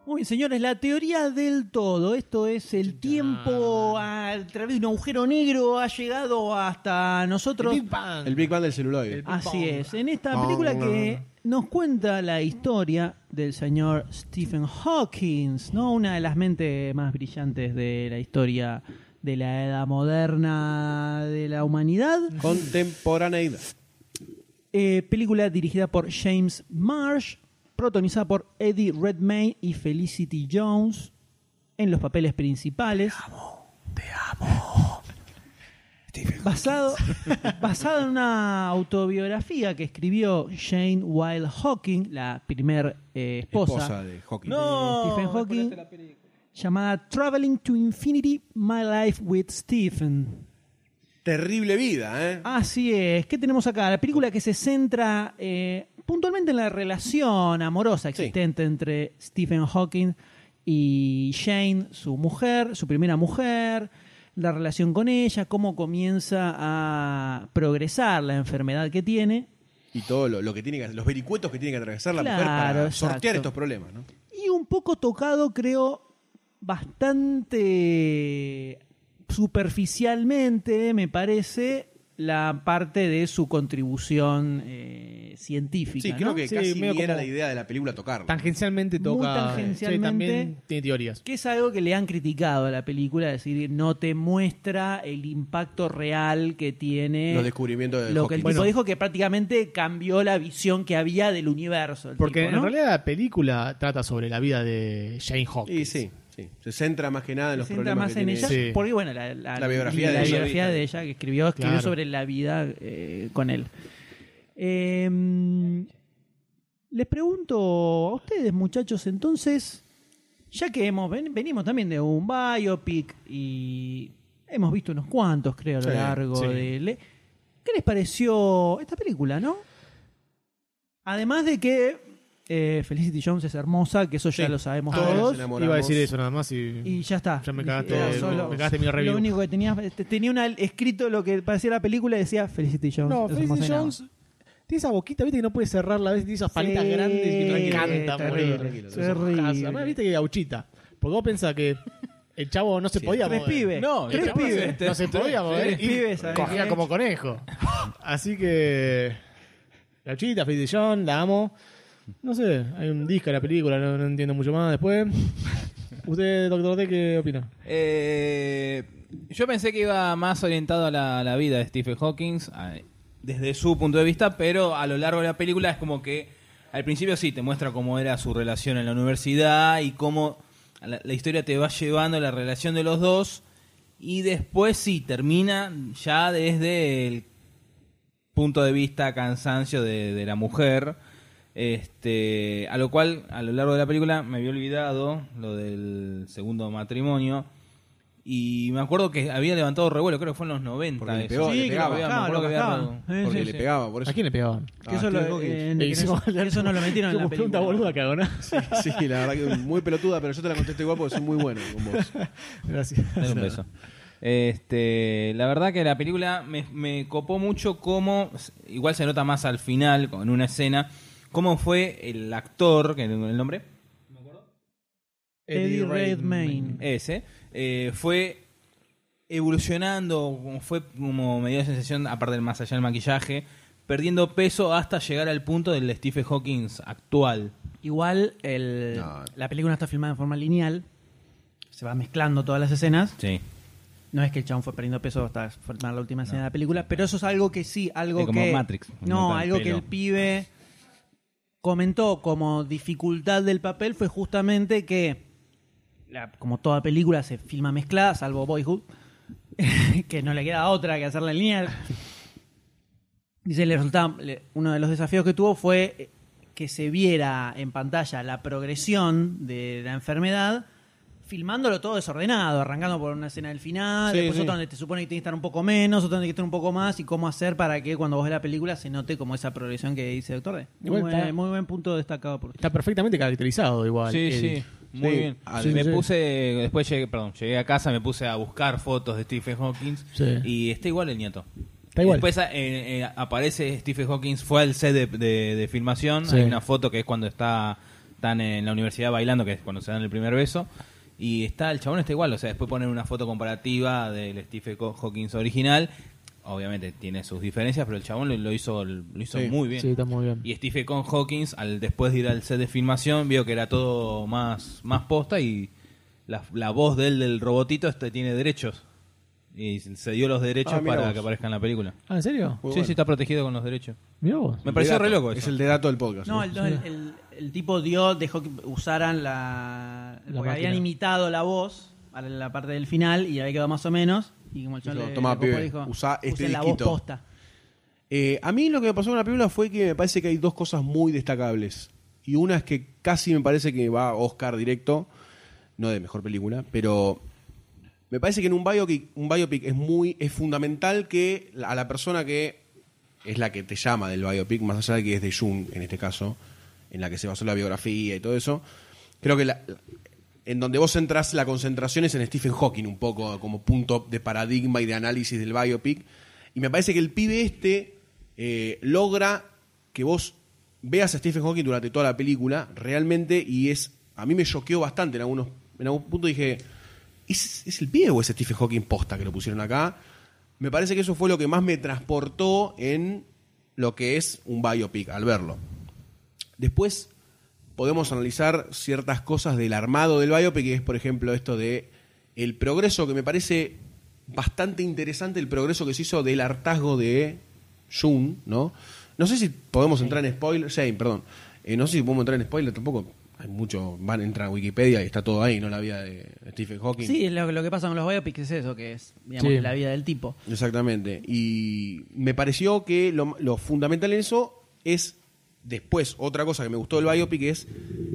Muy bien, señores, la teoría del todo. Esto es el tiempo a través de un agujero negro ha llegado hasta nosotros. El Big Bang. El Big Bang del celuloide. Así es. En esta película que nos cuenta la historia del señor Stephen Hawking, ¿no? Una de las mentes más brillantes de la historia de la edad moderna de la humanidad. Contemporaneidad. Eh, película dirigida por James Marsh, protagonizada por Eddie Redmayne y Felicity Jones en los papeles principales. Te amo, Basado, basado en una autobiografía que escribió Jane Wilde Hawking, la primer eh, esposa, Esposa de Hawking. de No, Stephen Hawking, llamada Traveling to Infinity, My Life with Stephen. Terrible vida, ¿eh? Así es. ¿Qué tenemos acá? La película que se centra eh, puntualmente en la relación amorosa existente entre Stephen Hawking y Jane, su mujer, su primera mujer, la relación con ella, cómo comienza a progresar la enfermedad que tiene. Y todo lo, lo que tiene que los vericuetos que tiene que atravesar la mujer para exacto. sortear estos problemas, ¿no? Y un poco tocado, creo, bastante superficialmente, me parece, la parte de su contribución eh, científica. Sí, creo ¿no? que Sí, casi medio ni era la idea de la película tocarlo. Tangencialmente Muy toca. tangencialmente. Sí, también tiene teorías. Que es algo que le han criticado a la película, es decir, no te muestra el impacto real que tiene Los descubrimientos de lo que el tipo Bueno. dijo que prácticamente cambió la visión que había del universo. el Porque tipo, ¿no? en realidad la película trata sobre la vida de Jane Hawkins. Y sí, sí. Se centra más que nada en los se centra problemas más que en tiene ella, Sí. porque bueno, la, la- La biografía la de ella. biografía de ella que escribió, escribió Claro. sobre la vida eh, con él. Eh, les pregunto a ustedes, muchachos, entonces, ya que hemos ven- venimos también de un biopic y hemos visto unos cuantos, creo, a lo Sí, largo sí. de... ¿Qué les pareció esta película, no? Además de que eh, Felicity Jones es hermosa, que eso ya Sí. lo sabemos Ah, todos. enamoramos. Iba a decir eso nada más y, Y ya está. Ya me cagaste, me- solo- me cagaste mi review. Lo único que tenía, este, tenía una, escrito lo que parecía la película y decía Felicity Jones. No, es Felicity hermosa y nada Jones tiene esa boquita, viste, que no puede cerrarla, ¿ves? Tiene esas palitas Sí, grandes que me encantan, terrible, boludo. terrible. Además, viste que gauchita. Porque vos pensás que el chavo no se podía Tres mover. pibes. No, Tres el se- pibes. No se podía mover. Tres y pibes, ¿sabés Cogía qué? como conejo. Así que... Gauchita, Felicity Jones, la amo. No sé, hay un disco en la película, no, no entiendo mucho más después. ¿Usted, doctor D, qué opina? Eh, yo pensé que iba más orientado a la, a la vida de Stephen Hawking a- desde su punto de vista, pero a lo largo de la película es como que al principio sí te muestra cómo era su relación en la universidad y cómo la, la historia te va llevando la relación de los dos y después sí termina ya desde el punto de vista cansancio de, de la mujer. Este, a lo cual, a lo largo de la película, me había olvidado lo del segundo matrimonio. Y me acuerdo que había levantado revuelo, creo que fue en los 90. Porque le pegó- le Sí, pegaba. que acuerdo lo que había-. Sí, Porque sí, le sí. pegaba, por eso. ¿A quién le pegaban? Ah, Que eso, lo, eh, en- que eso- eso no lo metieron en la Como pregunta película. boluda, cagona. Sí, sí, la verdad que muy pelotuda, pero yo te la contesto igual porque soy muy bueno con vos. Gracias. Dale un beso. Este, la verdad que la película me, me copó mucho cómo, igual se nota más al final, en una escena, cómo fue el actor, que el nombre, Eddie Redmayne. ese, eh, fue evolucionando, como fue como me dio la sensación, aparte del más allá del maquillaje, perdiendo peso hasta llegar al punto del Stephen Hawking actual. Igual el- No. la película está filmada en forma lineal, se va mezclando todas las escenas. Sí. No es que el chabón fue perdiendo peso hasta formar la última escena de la película, pero eso es algo que sí, algo Sí, como que Matrix, no, algo que el pibe comentó como dificultad del papel fue justamente que la- como toda película se filma mezclada, salvo Boyhood, que no le queda otra que hacerla en lineal. Dice, le resultaba- uno de los desafíos que tuvo fue eh, que se viera en pantalla la progresión de la enfermedad, filmándolo todo desordenado, arrancando por una escena del final, Sí, después sí. otra donde te supone que tiene que estar un poco menos, otra donde tiene que estar un poco más, y cómo hacer para que cuando vos ves la película se note como esa progresión que dice Doctor D. Muy, Igual buen, muy buen punto destacado por Está perfectamente caracterizado igual. Sí, Eddie. sí, muy Sí. bien. Ah, me sí. puse, después llegué, perdón, llegué a casa, me puse a buscar fotos de Stephen Hawking Sí. y está igual el nieto. Está igual. Después eh, eh, aparece Stephen Hawking, fue al set de, de- de filmación, Sí. hay una foto que es cuando está están en la universidad bailando, que es cuando se dan el primer beso. Y está el chabón está igual, o sea, después ponen una foto comparativa del Stephen Hawking original. Obviamente tiene sus diferencias, pero el chabón lo, lo hizo lo hizo Sí. muy bien. Sí, está muy bien. Y Stephen Hawking, al después de ir al set de filmación, vio que era todo más, más posta y la, la voz de él del robotito este tiene derechos. Y se dio los derechos Ah, mira para vos. que aparezca en la película. Ah, ¿en serio? Muy sí, bueno. sí, está protegido con los derechos. Mirá vos. Me pareció re loco Es eso. el de dato del podcast. No, ¿no? el, el- el- el tipo dio, dejó que usaran la. La porque habían imitado la voz para la parte del final y había quedado más o menos. Y como el chabón Dijo, le- "Tomá, le copó, pibe, dijo, usá este "Use la voz disquito". posta. Eh, a mí lo que me pasó con la película fue que me parece que hay dos cosas muy destacables. Y una es que casi me parece que va a Oscar directo, no de mejor película, pero me parece que en un biopic, un biopic es muy es fundamental que a la persona que es la que te llama del biopic, más allá de que es de Jung en este caso, en la que se basó la biografía y todo eso, creo que la- en donde vos entras la concentración es en Stephen Hawking un poco como punto de paradigma y de análisis del biopic. Y me parece que el pibe este eh, logra que vos veas a Stephen Hawking durante toda la película realmente y es a mí me choqueó bastante en algunos en algún punto dije ¿es, es el pibe o es Stephen Hawking posta que lo pusieron acá? Me parece que eso fue lo que más me transportó en lo que es un biopic al verlo. Después podemos analizar ciertas cosas del armado del biopic, que es, por ejemplo, esto de el progreso que me parece bastante interesante, el progreso que se hizo del hartazgo de Jun, ¿no? No sé si podemos entrar en spoiler, Shane, perdón. Eh, no sé si podemos entrar en spoiler tampoco. Hay mucho, van a entrar a Wikipedia y está todo ahí, ¿no? La vida de Stephen Hawking. Sí, lo, lo que pasa con los biopics es eso, que es digamos, Sí. la vida del tipo. Exactamente. Y me pareció que lo, lo fundamental en eso es, después, otra cosa que me gustó del biopic es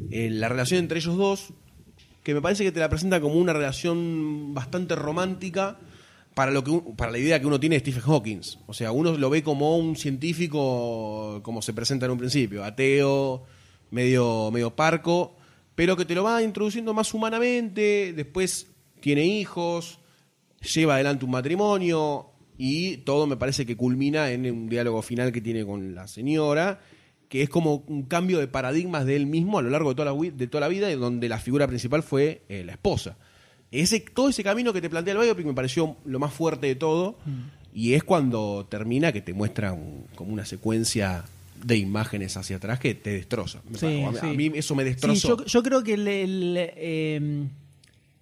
eh, la relación entre ellos dos, que me parece que te la presenta como una relación bastante romántica para, lo que, para la idea que uno tiene de Stephen Hawking. O sea, uno lo ve como un científico, como se presenta en un principio, ateo, medio, medio parco, pero que te lo va introduciendo más humanamente, después tiene hijos, lleva adelante un matrimonio y todo me parece que culmina en un diálogo final que tiene con la señora, que es como un cambio de paradigmas de él mismo a lo largo de toda la, de toda la vida, donde la figura principal fue eh, la esposa. Ese, todo ese camino que te plantea el biopic me pareció lo más fuerte de todo, y es cuando termina que te muestra un- como una secuencia de imágenes hacia atrás que te destroza. Sí, a, sí. a mí eso me Sí, destrozó. yo, yo creo que el, el, eh,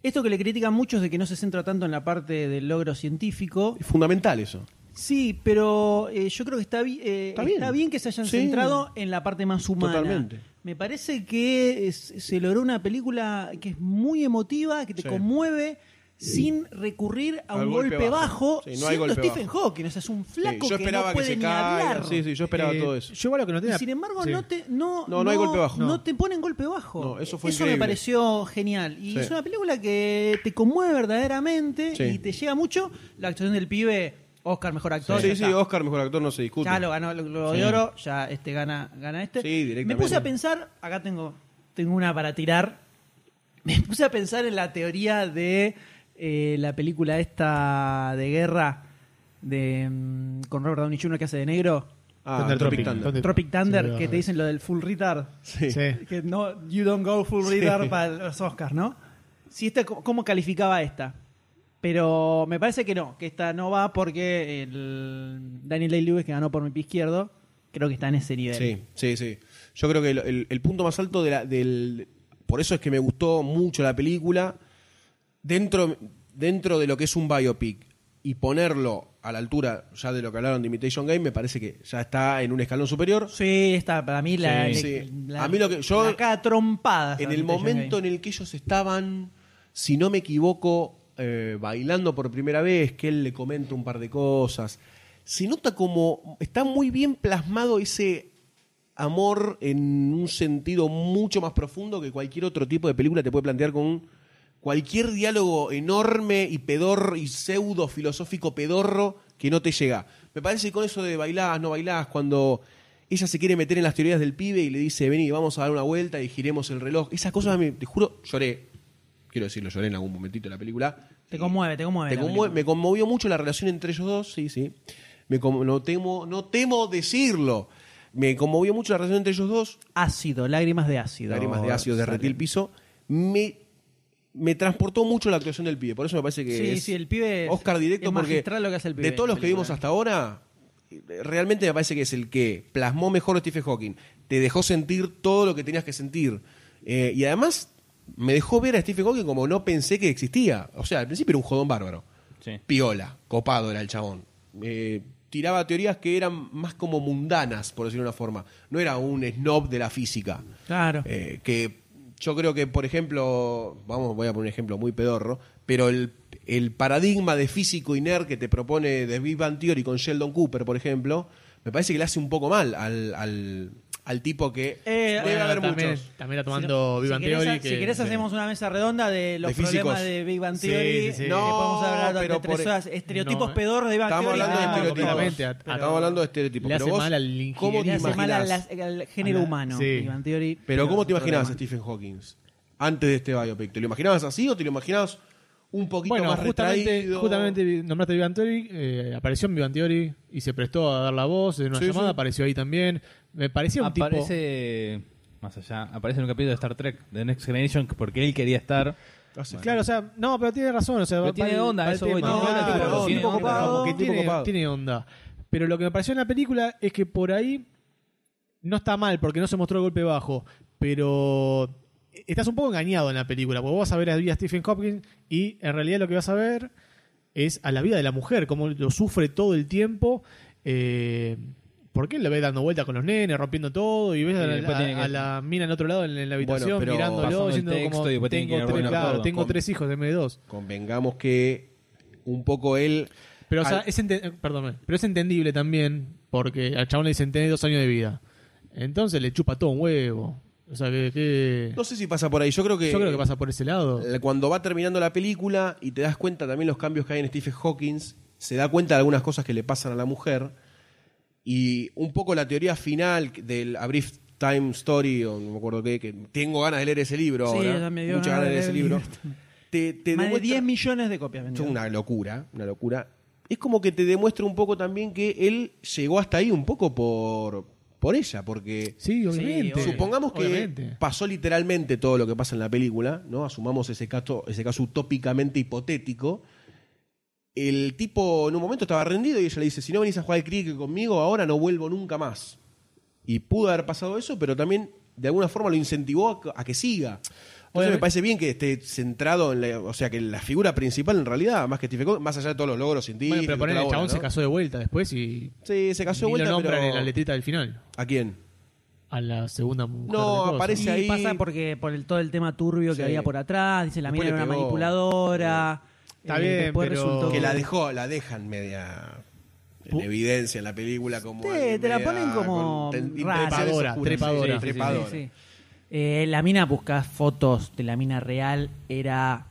Esto que le critican muchos de que no se centra tanto en la parte del logro científico. Es fundamental eso. Sí, pero eh, yo creo que está, eh, Está está, bien. bien. que se hayan Sí. centrado en la parte más humana. Totalmente. Me parece que es- se logró una película que es muy emotiva, que te Sí. conmueve sin recurrir a Al un golpe golpe, bajo. bajo, Sí, no hay siendo golpe Stephen bajo. Hawking. O sea, es un flaco yo que no que puede se ni caiga. hablar. Sí, sí, yo esperaba Eh, todo eso. Yo igual lo que no Y tenía. sin embargo, sí. no, te, no, No, no hay golpe bajo. no te ponen golpe bajo. No, eso fue me increíble. pareció genial. Y Sí. es una película que te conmueve verdaderamente Sí. y te llega mucho. La actuación del pibe, Oscar, mejor actor. Sí, sí, está. Oscar, mejor actor, no se discute. Ya lo ganó el Globo Sí. de Oro, ya este gana, gana este. Sí, Me directamente. puse a pensar, acá tengo, tengo una para tirar. Me puse a pensar en la teoría de eh, la película esta de guerra de mm, con Robert Downey Jr. que hace de negro. Ah, Thunder Tropic Tropic. Thunder. Tropic Thunder, Sí, que te dicen lo del full retard. Sí. Sí. Que no, you don't go full Sí. retard para los Oscars, ¿no? Si esta, ¿Cómo calificaba esta? Pero me parece que no, que esta no va porque el Daniel Day-Lewis, que ganó por mi pie izquierdo, creo que está en ese nivel. Sí, sí, sí. Yo creo que el, el- el punto más alto de la- del... Por eso es que me gustó mucho la película. Dentro, dentro de lo que es un biopic y ponerlo a la altura ya de lo que hablaron de Imitation Game, me parece que ya está en un escalón superior. Sí, está para mí la, Sí. le- Sí. la- A mí lo que- yo- cara trompada. En el momento en el que ellos estaban, si no me equivoco, eh, bailando por primera vez, que él le comenta un par de cosas, se nota como está muy bien plasmado ese amor en un sentido mucho más profundo que cualquier otro tipo de película te puede plantear con cualquier diálogo enorme y pedor y pseudo filosófico pedorro que no te llega. Me parece que con eso de bailás, no bailás, cuando ella se quiere meter en las teorías del pibe y le dice, vení, vamos a dar una vuelta y giremos el reloj. Esas cosas, me, te juro, lloré. Quiero decirlo, lloré en algún momentito de la película. Te conmueve, te conmueve. Te me conmovió mucho la relación entre ellos dos, sí, sí. Me no, temo, no temo decirlo. Me conmovió mucho la relación entre ellos dos. Ácido, lágrimas de ácido. Lágrimas de ácido, derretí el piso. Me, me transportó mucho la actuación del pibe. Por eso me parece que Sí, es sí, el pibe Oscar directo es porque lo que hace el pibe de todos los que vimos hasta ahora, realmente me parece que es el que plasmó mejor a Stephen Hawking. Te dejó sentir todo lo que tenías que sentir. Eh, y además me dejó ver a Stephen Hawking como no pensé que existía. O sea, al principio era un jodón bárbaro. Sí. Piola, copado era el chabón. Eh, tiraba teorías que eran más como mundanas, por decirlo de una forma. No era un snob de la física. Claro. Eh, que yo creo que, por ejemplo, vamos, voy a poner un ejemplo muy pedorro, pero el, el paradigma de físico y nerd que te propone The Big Theory con Sheldon Cooper, por ejemplo, me parece que le hace un poco mal al, al, al tipo que Eh, debe bueno, haber también, muchos. también está tomando Si Big Bang querés, Theory. si que- querés sí. hacemos una mesa redonda de los De problemas de Big Bang Theory. sí, sí. que No, podemos hablar de pero entre por- esos estereotipos No, pedorros de Big Bang Estamos Theory. hablando de Ah, estereotipos. pero- Estamos hablando de estereotipos. Le pero hace vos, mal al ¿cómo te hace mal al género humano. sí. Big Bang Theory. Pero ¿cómo te imaginabas a. Stephen Hawking antes de este biopic? ¿Te lo imaginabas así o te lo imaginabas un poquito Bueno, más justamente, retraído? justamente nombraste Bang Theory, eh, apareció en Theory y se prestó a dar la voz en una Sí, llamada, sí. apareció ahí también. Me parecía un tipo... Aparece más allá, aparece en un capítulo de Star Trek, de Next Generation, porque él quería estar. Claro, o sea, no, pero tiene razón. O sea, Pero va- tiene onda, eso voy, tiene onda, tipo, tipo tipo tiene onda. Pero lo que me pareció en la película es que por ahí no está mal, porque no se mostró el golpe bajo, pero estás un poco engañado en la película, porque vos vas a ver a la vida de Stephen Hopkins y en realidad lo que vas a ver es a la vida de la mujer, cómo lo sufre todo el tiempo. Eh, porque él lo ve dando vueltas con los nenes, rompiendo todo, y ves a, Y la, después tiene a- a que- la mina en otro lado en, en la habitación, mirándolo, diciendo como tengo, tres, poner claro, acuerdo. tengo Con- tres hijos, deme dos. Convengamos que un poco él... Pero, o sea, al- es, ente- perdón, pero es entendible también porque al chabón le dicen tenés dos años de vida. Entonces le chupa todo un huevo. O sea, que, que- No sé si pasa por ahí. Yo creo que... yo creo que pasa por ese lado. Eh, Cuando va terminando la película y te das cuenta también los cambios que hay en Stephen Hawking, se da cuenta de algunas cosas que le pasan a la mujer y un poco la teoría final del A Brief Time Story, o no me acuerdo qué, que tengo ganas de leer ese libro Sí, ahora, ya me dio muchas ganas de leer ese libro. Te, te Más de demuestra- 10 millones de copias es vendidas. una locura, una locura. Es como que te demuestra un poco también que él llegó hasta ahí un poco por, por ella, porque Sí, obviamente. supongamos que Obviamente. pasó literalmente todo lo que pasa en la película, ¿no? Asumamos ese caso, ese caso utópicamente hipotético. El tipo en un momento estaba rendido y ella le dice, si no venís a jugar al cricket conmigo, ahora no vuelvo nunca más. Y pudo haber pasado eso, pero también de alguna forma lo incentivó a que siga. Entonces me parece bien que esté centrado en la, o sea que la figura principal en realidad, más que Stephen Hawking, más allá de todos los logros científicos. Bueno, pero poner el chabón se casó de vuelta después y. Sí, se casó de vuelta, lo nombran pero- en la letrita del final. ¿A quién? A la segunda mujer. No, aparece Y ahí- pasa porque por el, todo el tema turbio que había por atrás, dice la mina era una pegó. manipuladora. Está eh, bien, pero- resultó Que la dejó, la dejan media en evidencia en la película como Sí, te la ponen como con Trepadora, oscuras. trepadora. Sí, trepadora. Sí, sí. Eh, la mina, buscás fotos de la mina real, era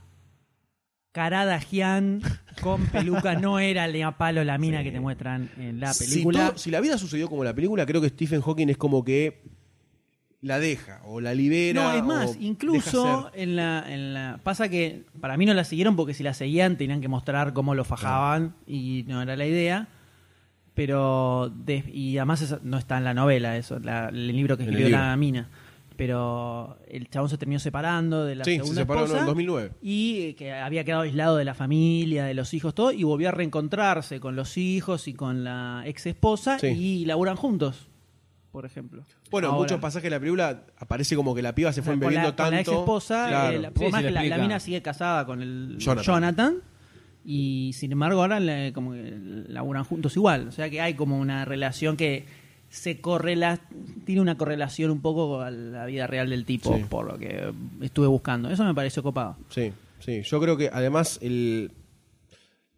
Carada Gian con peluca, no era Lea Palo la mina que te muestran en la Si, película. todo- si la vida sucedió como la película, creo que Stephen Hawking es como que la deja o la libera. No, es más, incluso en la, en la. Pasa que para mí no la siguieron porque si la seguían tenían que mostrar cómo lo fajaban y no era la idea. Pero. de- y además eso no está en la novela, eso, la- el libro que escribió la mina. Pero el chabón se terminó separando de la Sí, se segunda separaron en esposa el 2009. y eh, que había quedado aislado de la familia, de los hijos, todo, y volvió a reencontrarse con los hijos y con la ex esposa Sí. y laburan juntos, por ejemplo. Bueno, en muchos pasajes de la película aparece como que la piba se fue embebiendo la, con tanto. la ex esposa, Claro. por Sí, más sí, que lo la, la explica. mina sigue casada con el Jonathan. Jonathan. y sin embargo ahora le- como que laburan juntos igual. O sea que hay como una relación que se correla, tiene una correlación un poco a la vida real del tipo, Sí. por lo que estuve buscando. Eso me pareció copado. Sí, sí. Yo creo que además el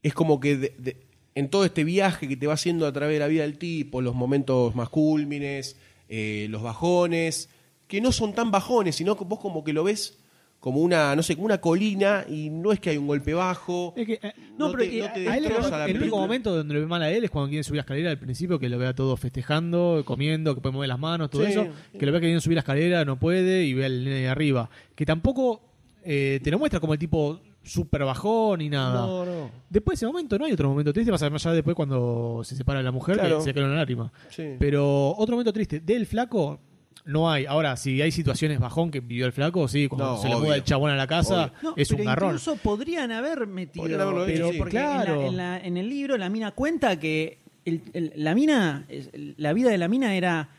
es como que de- de- en todo este viaje que te va haciendo a través de la vida del tipo, los momentos más cúlmines, eh, los bajones, que no son tan bajones, sino que vos como que lo ves como una, no sé, como una colina y no es que hay un golpe bajo. Es que, eh, no, no, pero te, eh, no te a él destroza la el único momento donde lo ve mal a él es cuando quiere subir la escalera al principio, que lo vea todo festejando, comiendo, que puede mover las manos, todo Sí. eso. Que lo ve que a subir la escalera, no puede, y ve al nene de arriba. Que tampoco eh, te lo muestra como el tipo súper bajón ni nada. No, no. Después de ese momento no hay otro momento triste, más allá después cuando se separa la mujer, Claro. que se cae una lágrima. Sí. Pero otro momento triste del flaco no hay. Ahora, si hay situaciones bajón que vivió el flaco, sí, cuando No, se le obvio. muda el chabón a la casa. No, es un garrón. Incluso podrían haber metido. Podrían haberlo hecho, pero sí. porque en la- Claro. en, la- en el libro la mina cuenta que el- el- la mina, es- la vida de la mina era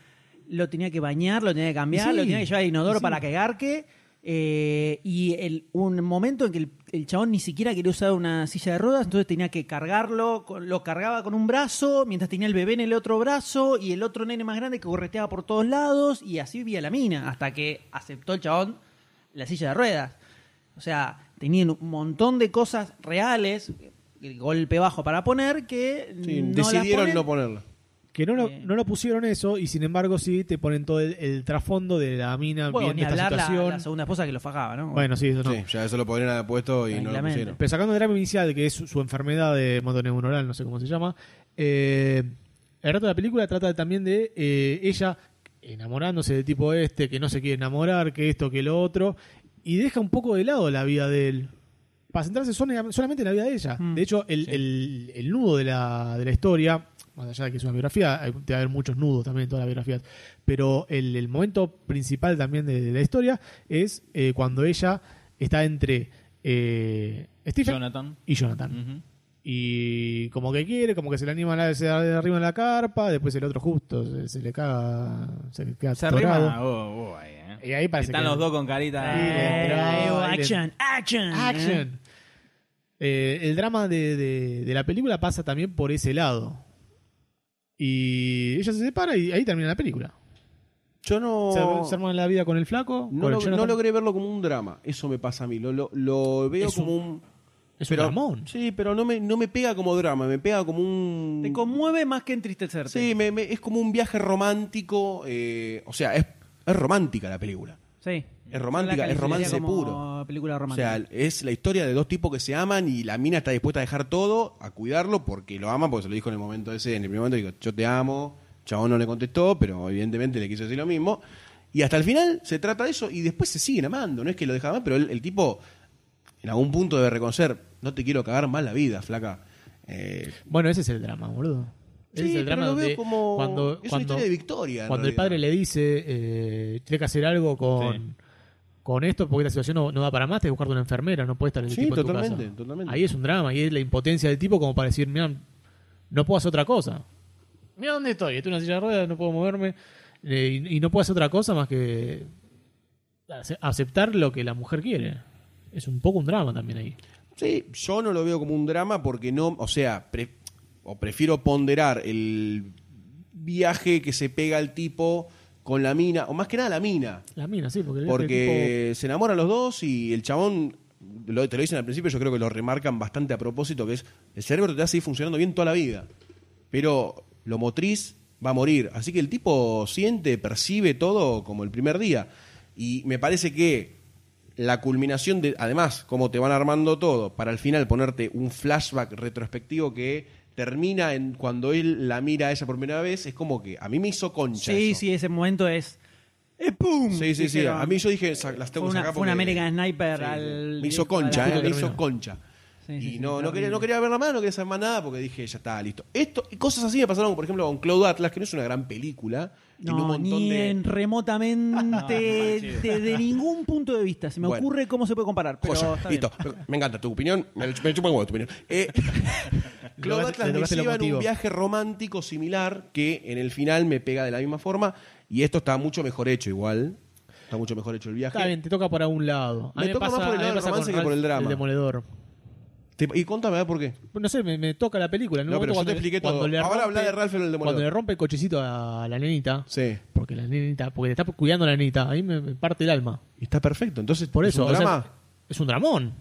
lo tenía que bañar, lo tenía que cambiar, Sí, lo tenía que llevar al inodoro sí. para que garque. eh, y el, un momento en que el, el chabón ni siquiera quería usar una silla de ruedas, entonces tenía que cargarlo, lo cargaba con un brazo, mientras tenía el bebé en el otro brazo y el otro nene más grande que correteaba por todos lados, y así vivía la mina, hasta que aceptó el chabón la silla de ruedas. O sea, tenían un montón de cosas reales, el golpe bajo para poner, que Sí, no decidieron ponen. no ponerla. Que no lo, Eh. no lo pusieron eso y sin embargo sí te ponen todo el, el trasfondo de la mina Bueno, viendo ni esta hablar situación. la segunda esposa que lo fajaba, ¿no? Bueno, sí, eso no. Sí, ya eso lo podrían haber puesto y no lo pusieron. Pero sacando el drama inicial, que es su, su enfermedad de motoneuronal, no sé cómo se llama, eh, el resto de la película trata también de eh, ella enamorándose del tipo este, que no se quiere enamorar, que esto, que lo otro, y deja un poco de lado la vida de él. Para centrarse solamente en la vida de ella. Mm. De hecho, el, el- el nudo de la, de la historia, más allá de que es una biografía, hay, debe haber muchos nudos también en todas las biografías, pero el, el momento principal también de, de la historia es eh, cuando ella está entre eh, Stephen Jonathan. y Jonathan. Y como que quiere, como que se le anima a la- se arriba en la carpa, después el otro justo se, se le caga, se le queda Se arrima. oh, oh, ahí, eh. Y ahí parece Están que- los dos con carita. Entró, Eh, action, action, Action. Eh, el drama de, de- de la película pasa también por ese lado. Y ella se separa y ahí termina la película. Yo no. Se, se arma la vida con el flaco. No, con el no logré verlo como un drama. Eso me pasa a mí. Lo, lo, lo veo Es como un- un. Es pero, un dramón. Sí, pero no me, no me pega como drama. Me pega como un. Te conmueve más que entristecerte. Sí, me- me- es como un viaje romántico. eh, o sea, es, es romántica la película. Sí. Es romántica, es romance puro. Película O sea, es la historia de dos tipos que se aman y la mina está dispuesta a dejar todo, a cuidarlo porque lo ama, porque se lo dijo en el momento ese, en el primer momento, digo, yo te amo, chabón no le contestó, pero evidentemente le quiso decir lo mismo. Y hasta el final se trata de eso y después se siguen amando, no es que lo deja amar, pero el, el tipo en algún punto debe reconocer, no te quiero cagar más la vida, flaca. Eh, Bueno, ese es el drama, boludo. Ese Sí, es el pero drama lo veo donde como- cuando, es una cuando, historia de victoria, Cuando el padre le dice, eh, tiene que hacer algo con, Sí. Con esto porque la situación no, no da para más, te que buscarte una enfermera, no puede estar ese Sí, tipo en tu totalmente, casa. totalmente. Ahí es un drama, y es la impotencia del tipo como para decir, mira, no puedo hacer otra cosa. Mira dónde estoy, estoy en una silla de ruedas, no puedo moverme, eh, y, y no puedo hacer otra cosa más que ace- aceptar lo que la mujer quiere. Es un poco un drama también ahí. Sí, yo no lo veo como un drama porque no, o sea, pre- o prefiero ponderar el viaje que se pega el tipo con la mina, o más que nada la mina, La mina, sí, porque porque se enamoran los dos y el chabón, lo, te lo dicen al principio, yo creo que lo remarcan bastante a propósito, que es, el cerebro te va a seguir funcionando bien toda la vida, pero lo motriz va a morir, así que el tipo siente, percibe todo como el primer día, y me parece que la culminación de, además, como te van armando todo, para al final ponerte un flashback retrospectivo que termina en cuando él la mira a ella por primera vez, es como que a mí me hizo concha. Sí, eso. sí, ese momento es. ¡Eh, ¡Pum! Sí, sí, sí. A mí yo dije, sa- las tengo Fue que una, sacar fue un porque- American Sniper Sí, al. Me hizo concha, eh, me hizo concha. Sí, y sí, no, no, quería, no quería ver la mano, no quería saber más nada porque dije, ya está, listo. Esto, y cosas así me pasaron, por ejemplo, con Cloud Atlas, que no es una gran película. tiene un No, montón ni de. en remotamente desde ningún punto de vista. Se me Bueno. ocurre cómo se puede comparar. Pero Joya, está listo. Me encanta tu opinión. Me, me chupa un huevo tu opinión. Eh, Cloud Le tocaste lo en un emotivo. viaje romántico similar que en el final me pega de la misma forma. Y esto está mucho mejor hecho, igual. Está mucho mejor hecho el viaje. Está bien, te toca por algún lado. A Me mí toca más por el a mí lado me del pasa romance con que por el Ralph, drama. El demoledor. Te- y contame, a ver por qué. No sé, me, me toca la película. En un No, pero momento yo te cuando- expliqué cuando todo. le Ahora rompe- habla de Ralph el Demoledor. Cuando le rompe el cochecito a la nenita. Sí. Porque la nenita, porque te está cuidando a la nenita. Ahí me, me parte el alma. Y está perfecto. Entonces, Por ¿es eso. un o sea, drama? es un dramón.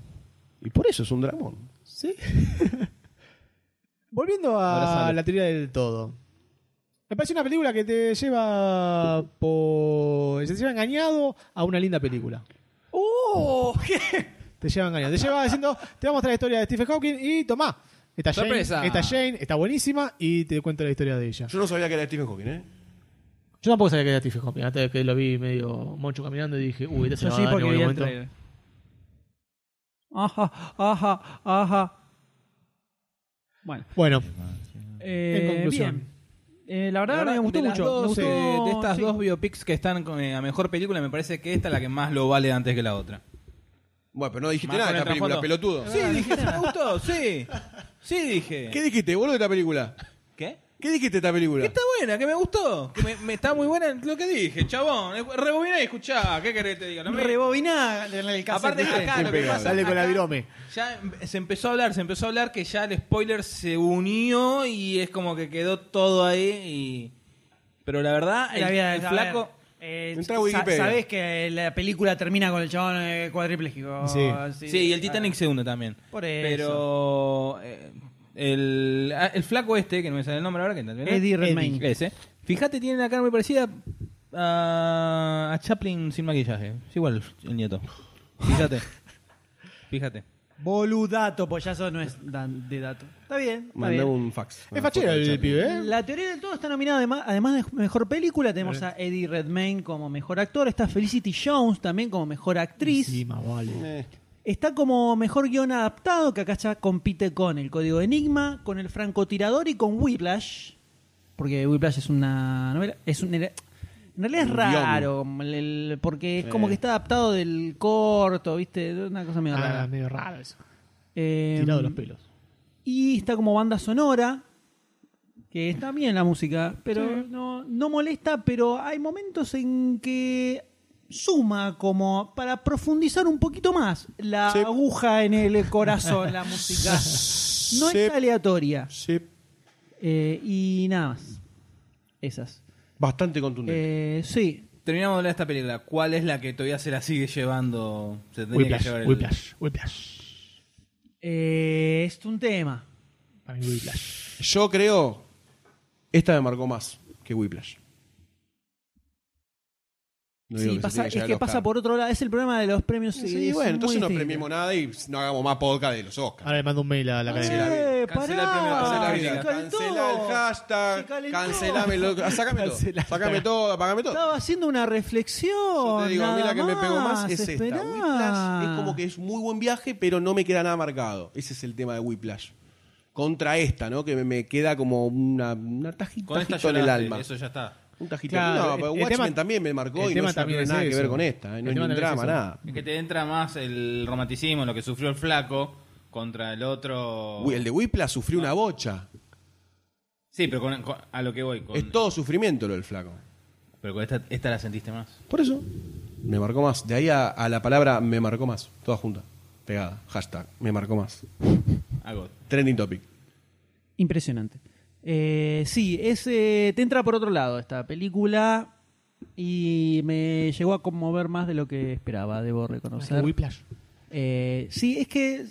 Y por eso es un dramón. Sí. Volviendo a la teoría del todo. Me parece una película que te lleva por. Se te lleva engañado a una linda película. ¡Oh! Te lleva engañado. Te lleva diciendo, te vamos a mostrar la historia de Stephen Hawking y tomá. Esta Jane, Sorpresa. esta Jane está buenísima y te cuento la historia de ella. Yo no sabía que era Stephen Hawking, ¿eh? Yo tampoco sabía que era Stephen Hawking. Hasta que lo vi medio moncho caminando y dije, uy, este se Yo va sí, a dar porque en vi algún el momento. trailer. Ajá, ajá, ajá. Bueno. Bueno, Eh, En conclusión. bien. Eh, la verdad, La verdad, me gustó de mucho. dos, me gustó, eh, de estas sí. dos biopics que están con, eh, a mejor película, me parece que esta es la que más lo vale antes que la otra. Bueno, pero no dijiste Más nada de el película, pelotudo. Sí, dije, me gustó, sí. Sí, dije. ¿Qué dijiste, boludo, de esta película? ¿Qué? ¿Qué dijiste de esta película? Que está buena, que me gustó. Que me, me está muy buena lo que dije, chabón. Rebobiná y escuchá. ¿Qué querés que te diga? No me- Rebobiná en el cassette, Aparte, ¿viste? acá lo que pasa Sale con la acá, virome. Ya se empezó a hablar, se empezó a hablar que ya el spoiler se unió y es como que quedó todo ahí y... Pero la verdad, el, La vida- el a flaco... ver, eh, Entra a sa- Wikipedia. Sabés que la película termina con el chabón eh, cuadripléjico. Sí. Sí, y el Titanic se hunde también. Por eso. Pero eh, el, ah, el flaco este, que no me sale el nombre ahora, que tal vez. Eddie Redmayne. Ese. Fíjate, tiene una cara muy parecida a, a Chaplin sin maquillaje. Es igual el nieto. Fíjate. Fíjate. Boludato, pues ya eso no es dan- de dato. Está bien. Está bien. un fax. Es fachero el pibe, ¿eh? La teoría del todo está nominada además, además de mejor película. Tenemos a Eddie Redmayne como mejor actor. Está Felicity Jones también como mejor actriz. Sí, más vale. Eh, Está como mejor guion adaptado, que acá ya compite con El Código de Enigma, con El Francotirador y con Whiplash. Porque Whiplash es una novela. Es un, en realidad es raro, como el- el- porque es como que está adaptado del corto, ¿viste? Una cosa medio Ah, rara. medio raro eso. Eh, Tirado los pelos. y está como banda sonora, que está bien la música, pero no, no molesta, pero hay momentos en que suma como para profundizar un poquito más la Sí. aguja en el corazón, la música. No Sí. es aleatoria. Sí. Eh, y nada más. Esas. Bastante contundente. Eh, sí. Terminamos de hablar de esta película. ¿Cuál es la que todavía se la sigue llevando? Se tendría que Whiplash, llevar el- Whiplash, Whiplash. Eh, es un tema. Para mí Whiplash. Yo creo. Esta me marcó más que Whiplash. No Sí, pasa- tiene es que pasa por otro lado. Es el problema de los premios. Sí, es bueno, entonces no premiemos nada y no hagamos más podcast de los Oscars. Ahora le mando un mail a la academia. Eh, Cancela el pará, premio, cancela el. Cancela hashtag, cancelame lo, sácame todo, sácame todo, apagame todo. Estaba haciendo una reflexión. Yo te digo, a mí la nada que me pegó más es esperá. esta. Whiplash es como que es muy buen viaje, pero no me queda nada marcado. Ese es el tema de Whiplash. Contra esta, ¿no? Que me, me queda como una, una tajita en el alma. eso ya está. Un tajito. Claro, no, el- pero el Watchmen tema- también me marcó el y tema no es- también tiene es nada que ver con esta. ¿eh? El No es tema ni un es drama, nada. Es que te entra más el romanticismo, lo que sufrió el flaco contra el otro. Uy, El de Whiplash sufrió una bocha. Sí, pero con- con- a lo que voy. Con, Es todo sufrimiento lo del flaco. Pero con esta, esta la sentiste más. Por eso. Me marcó más. De ahí a, a la palabra me marcó más. Toda junta. Pegada. Hashtag. Me marcó más. Algo. Trending topic. Impresionante. Eh, sí, es, eh, te entra por otro lado esta película y me llegó a conmover más de lo que esperaba, debo reconocer. Whiplash. Eh, sí, es que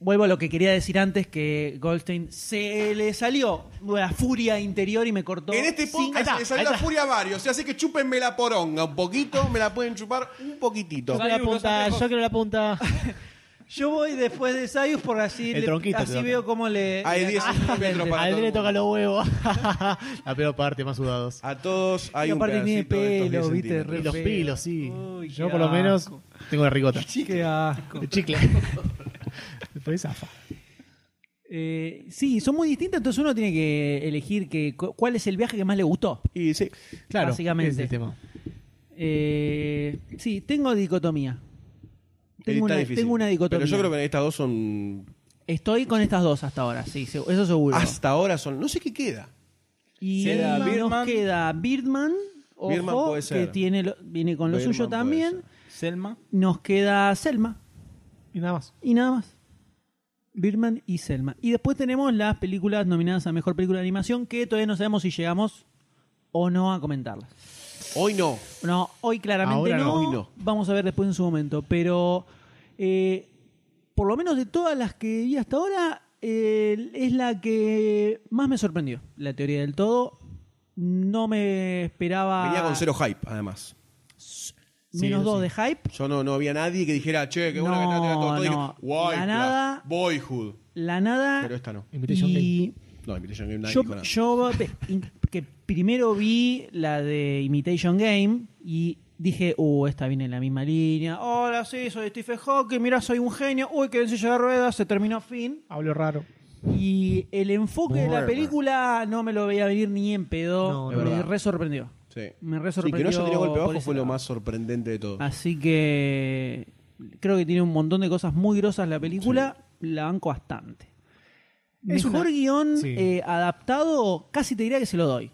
vuelvo a lo que quería decir antes, que Goldstein se le salió la furia interior y me cortó. En este sin- podcast se le salió la furia a varios. Así que chúpenme la poronga un poquito. Me la pueden chupar un poquitito. Yo quiero la punta, yo quiero la punta. Yo voy después de Sayus por así, El le- tronquito te así toca. veo cómo le... Hay le- 10 Ah, centímetros para A le el toca los huevos. la peor parte, más sudados. A todos hay Y un aparte tiene pedacito de estos pelo, 10 viste, centímetros. Y los feo. pilos, sí. Uy, Yo por lo menos tengo la rigota. Qué asco. De chicle. Después zafa. Eh, sí, son muy distintas, entonces uno tiene que elegir que, cu- cuál es el viaje que más le gustó. Y sí, Claro, Básicamente. ese es el tema. Eh, sí, tengo dicotomía. Tengo una, difícil. tengo una dicotomía. Pero yo creo que estas dos son. Estoy con estas dos hasta ahora, sí, eso seguro. Hasta ahora son. No sé qué queda. y queda nos Birdman. queda Birdman, ojo, Birdman puede que ser. tiene lo- viene con lo Birdman suyo también. Selma. Nos queda Selma Y nada más. y nada más. Birdman y Selma. Y después tenemos las películas nominadas a Mejor Película de Animación que todavía no sabemos si llegamos o no a comentarlas. Hoy no. No, hoy claramente Ahora no, no. hoy no. Vamos a ver después en su momento. Pero eh, por lo menos de todas las que vi hasta ahora, eh, es la que más me sorprendió. La teoría del todo. No me esperaba Venía con cero hype, además. menos Sí, dos sí. de hype. Yo no, no había nadie que dijera, che, qué bueno que No, está todo. Todo dije, no. "Guay, La nada- Boyhood. La nada. Pero esta no. Invitation y No, Invitation Game nadie yo, dijo nada. yo que primero vi la de Imitation Game y dije, uh, esta viene en la misma línea. Hola, sí, soy Stephen Hawking, mira, soy un genio. Uy, que en silla de ruedas, se terminó fin. Hablo raro. Y el enfoque de la película no me lo veía venir ni en pedo. No, me verdad. re sorprendió. Sí. Me re Sí, que no sorprendió haya tenido golpe bajo fue lo más sorprendente de todo. Así que creo que tiene un montón de cosas muy grosas la película. La banco bastante. Es Mejor una- guion sí. eh, adaptado, casi te diría que se lo doy.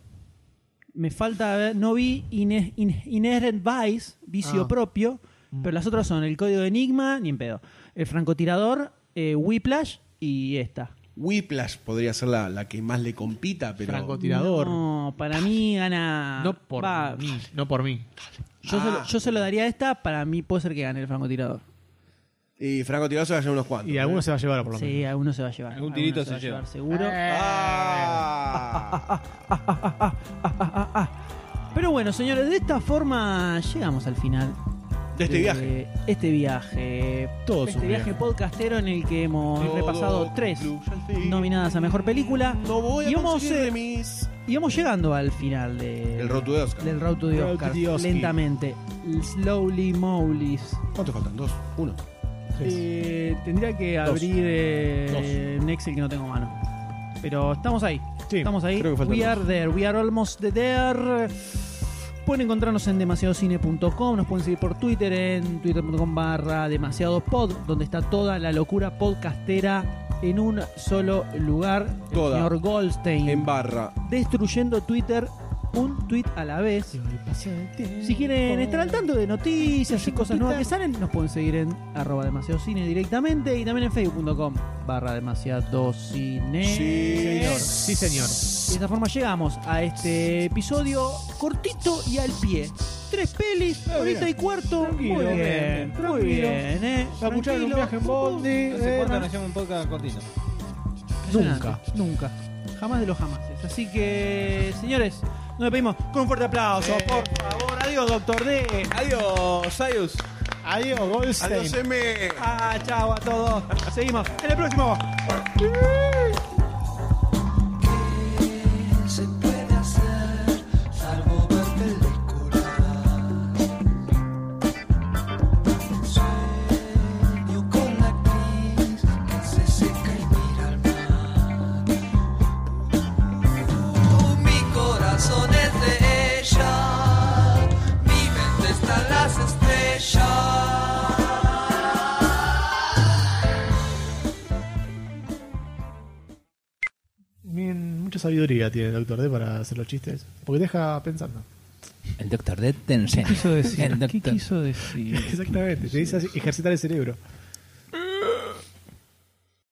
Me falta ver, no vi Ine- In- Inherent Vice, vicio Ah. propio, pero las otras son el código de Enigma, ni en pedo. El francotirador, eh, Whiplash y esta. Whiplash podría ser la, la que más le compita, pero. Francotirador. No, para mí gana. No por va, mí. No por mí. Yo, se lo, yo se lo daría a esta, para mí puede ser que gane el francotirador. Y Franco Tirado se va a llevar unos cuantos. Y ¿eh? alguno se va a llevar por lo Sí, menos. alguno se va a llevar. Algún alguno tirito va se a llevar, lleva. seguro. Ah. Pero bueno, señores, de esta forma llegamos al final. De este viaje. Este viaje. Todo es este un viaje viaje. podcastero en el que hemos Todo repasado tres concluye al fin. nominadas a mejor película. No voy a y vamos, conseguir eh, remis. y vamos llegando al final de, El Road to the Oscar. del Road to the Road to Oscar. the Oscar. Lentamente. Slowly Mowlies. ¿Cuántos faltan? ¿Dos? ¿Uno? Eh, tendría que Dos. abrir eh, un Excel que no tengo mano. Pero estamos ahí. Sí, estamos ahí. creo que faltan We are there. We are almost there. Pueden encontrarnos en demasiadocine.com. Nos pueden seguir por Twitter en twitter.com barra demasiadopod, donde está toda la locura podcastera en un solo lugar. El Toda. señor Goldstein En barra. destruyendo Twitter un tweet a la vez. Si quieren estar al tanto de noticias y cosas nuevas que salen, nos pueden seguir en arroba demasiado cine directamente y también en facebook.com barra demasiado cine. Sí, Señor. Sí, señor. Y de esta forma llegamos a este episodio cortito y al pie. Tres pelis, ahorita y cuarto. Tranquilo, muy bien, muy bien, eh. Va a escuchar en un viaje en Bondi. No sé eh, cuánto no- hacemos un podcast cortito. Nunca. Nunca. Jamás de los jamases. Así que, señores, nos despedimos con un fuerte aplauso, Eh. por favor. Adiós, doctor D. Adiós, Sayus. Adiós, Goldstein. Adiós, M. Ah, chao a todos. Seguimos en el próximo. Mucha sabiduría tiene el doctor D para hacer los chistes. Porque deja pensando. El doctor Dead te enseña. ¿Qué quiso decir? El ¿Qué doctor- quiso decir? Exactamente, te dice así, ejercitar el cerebro.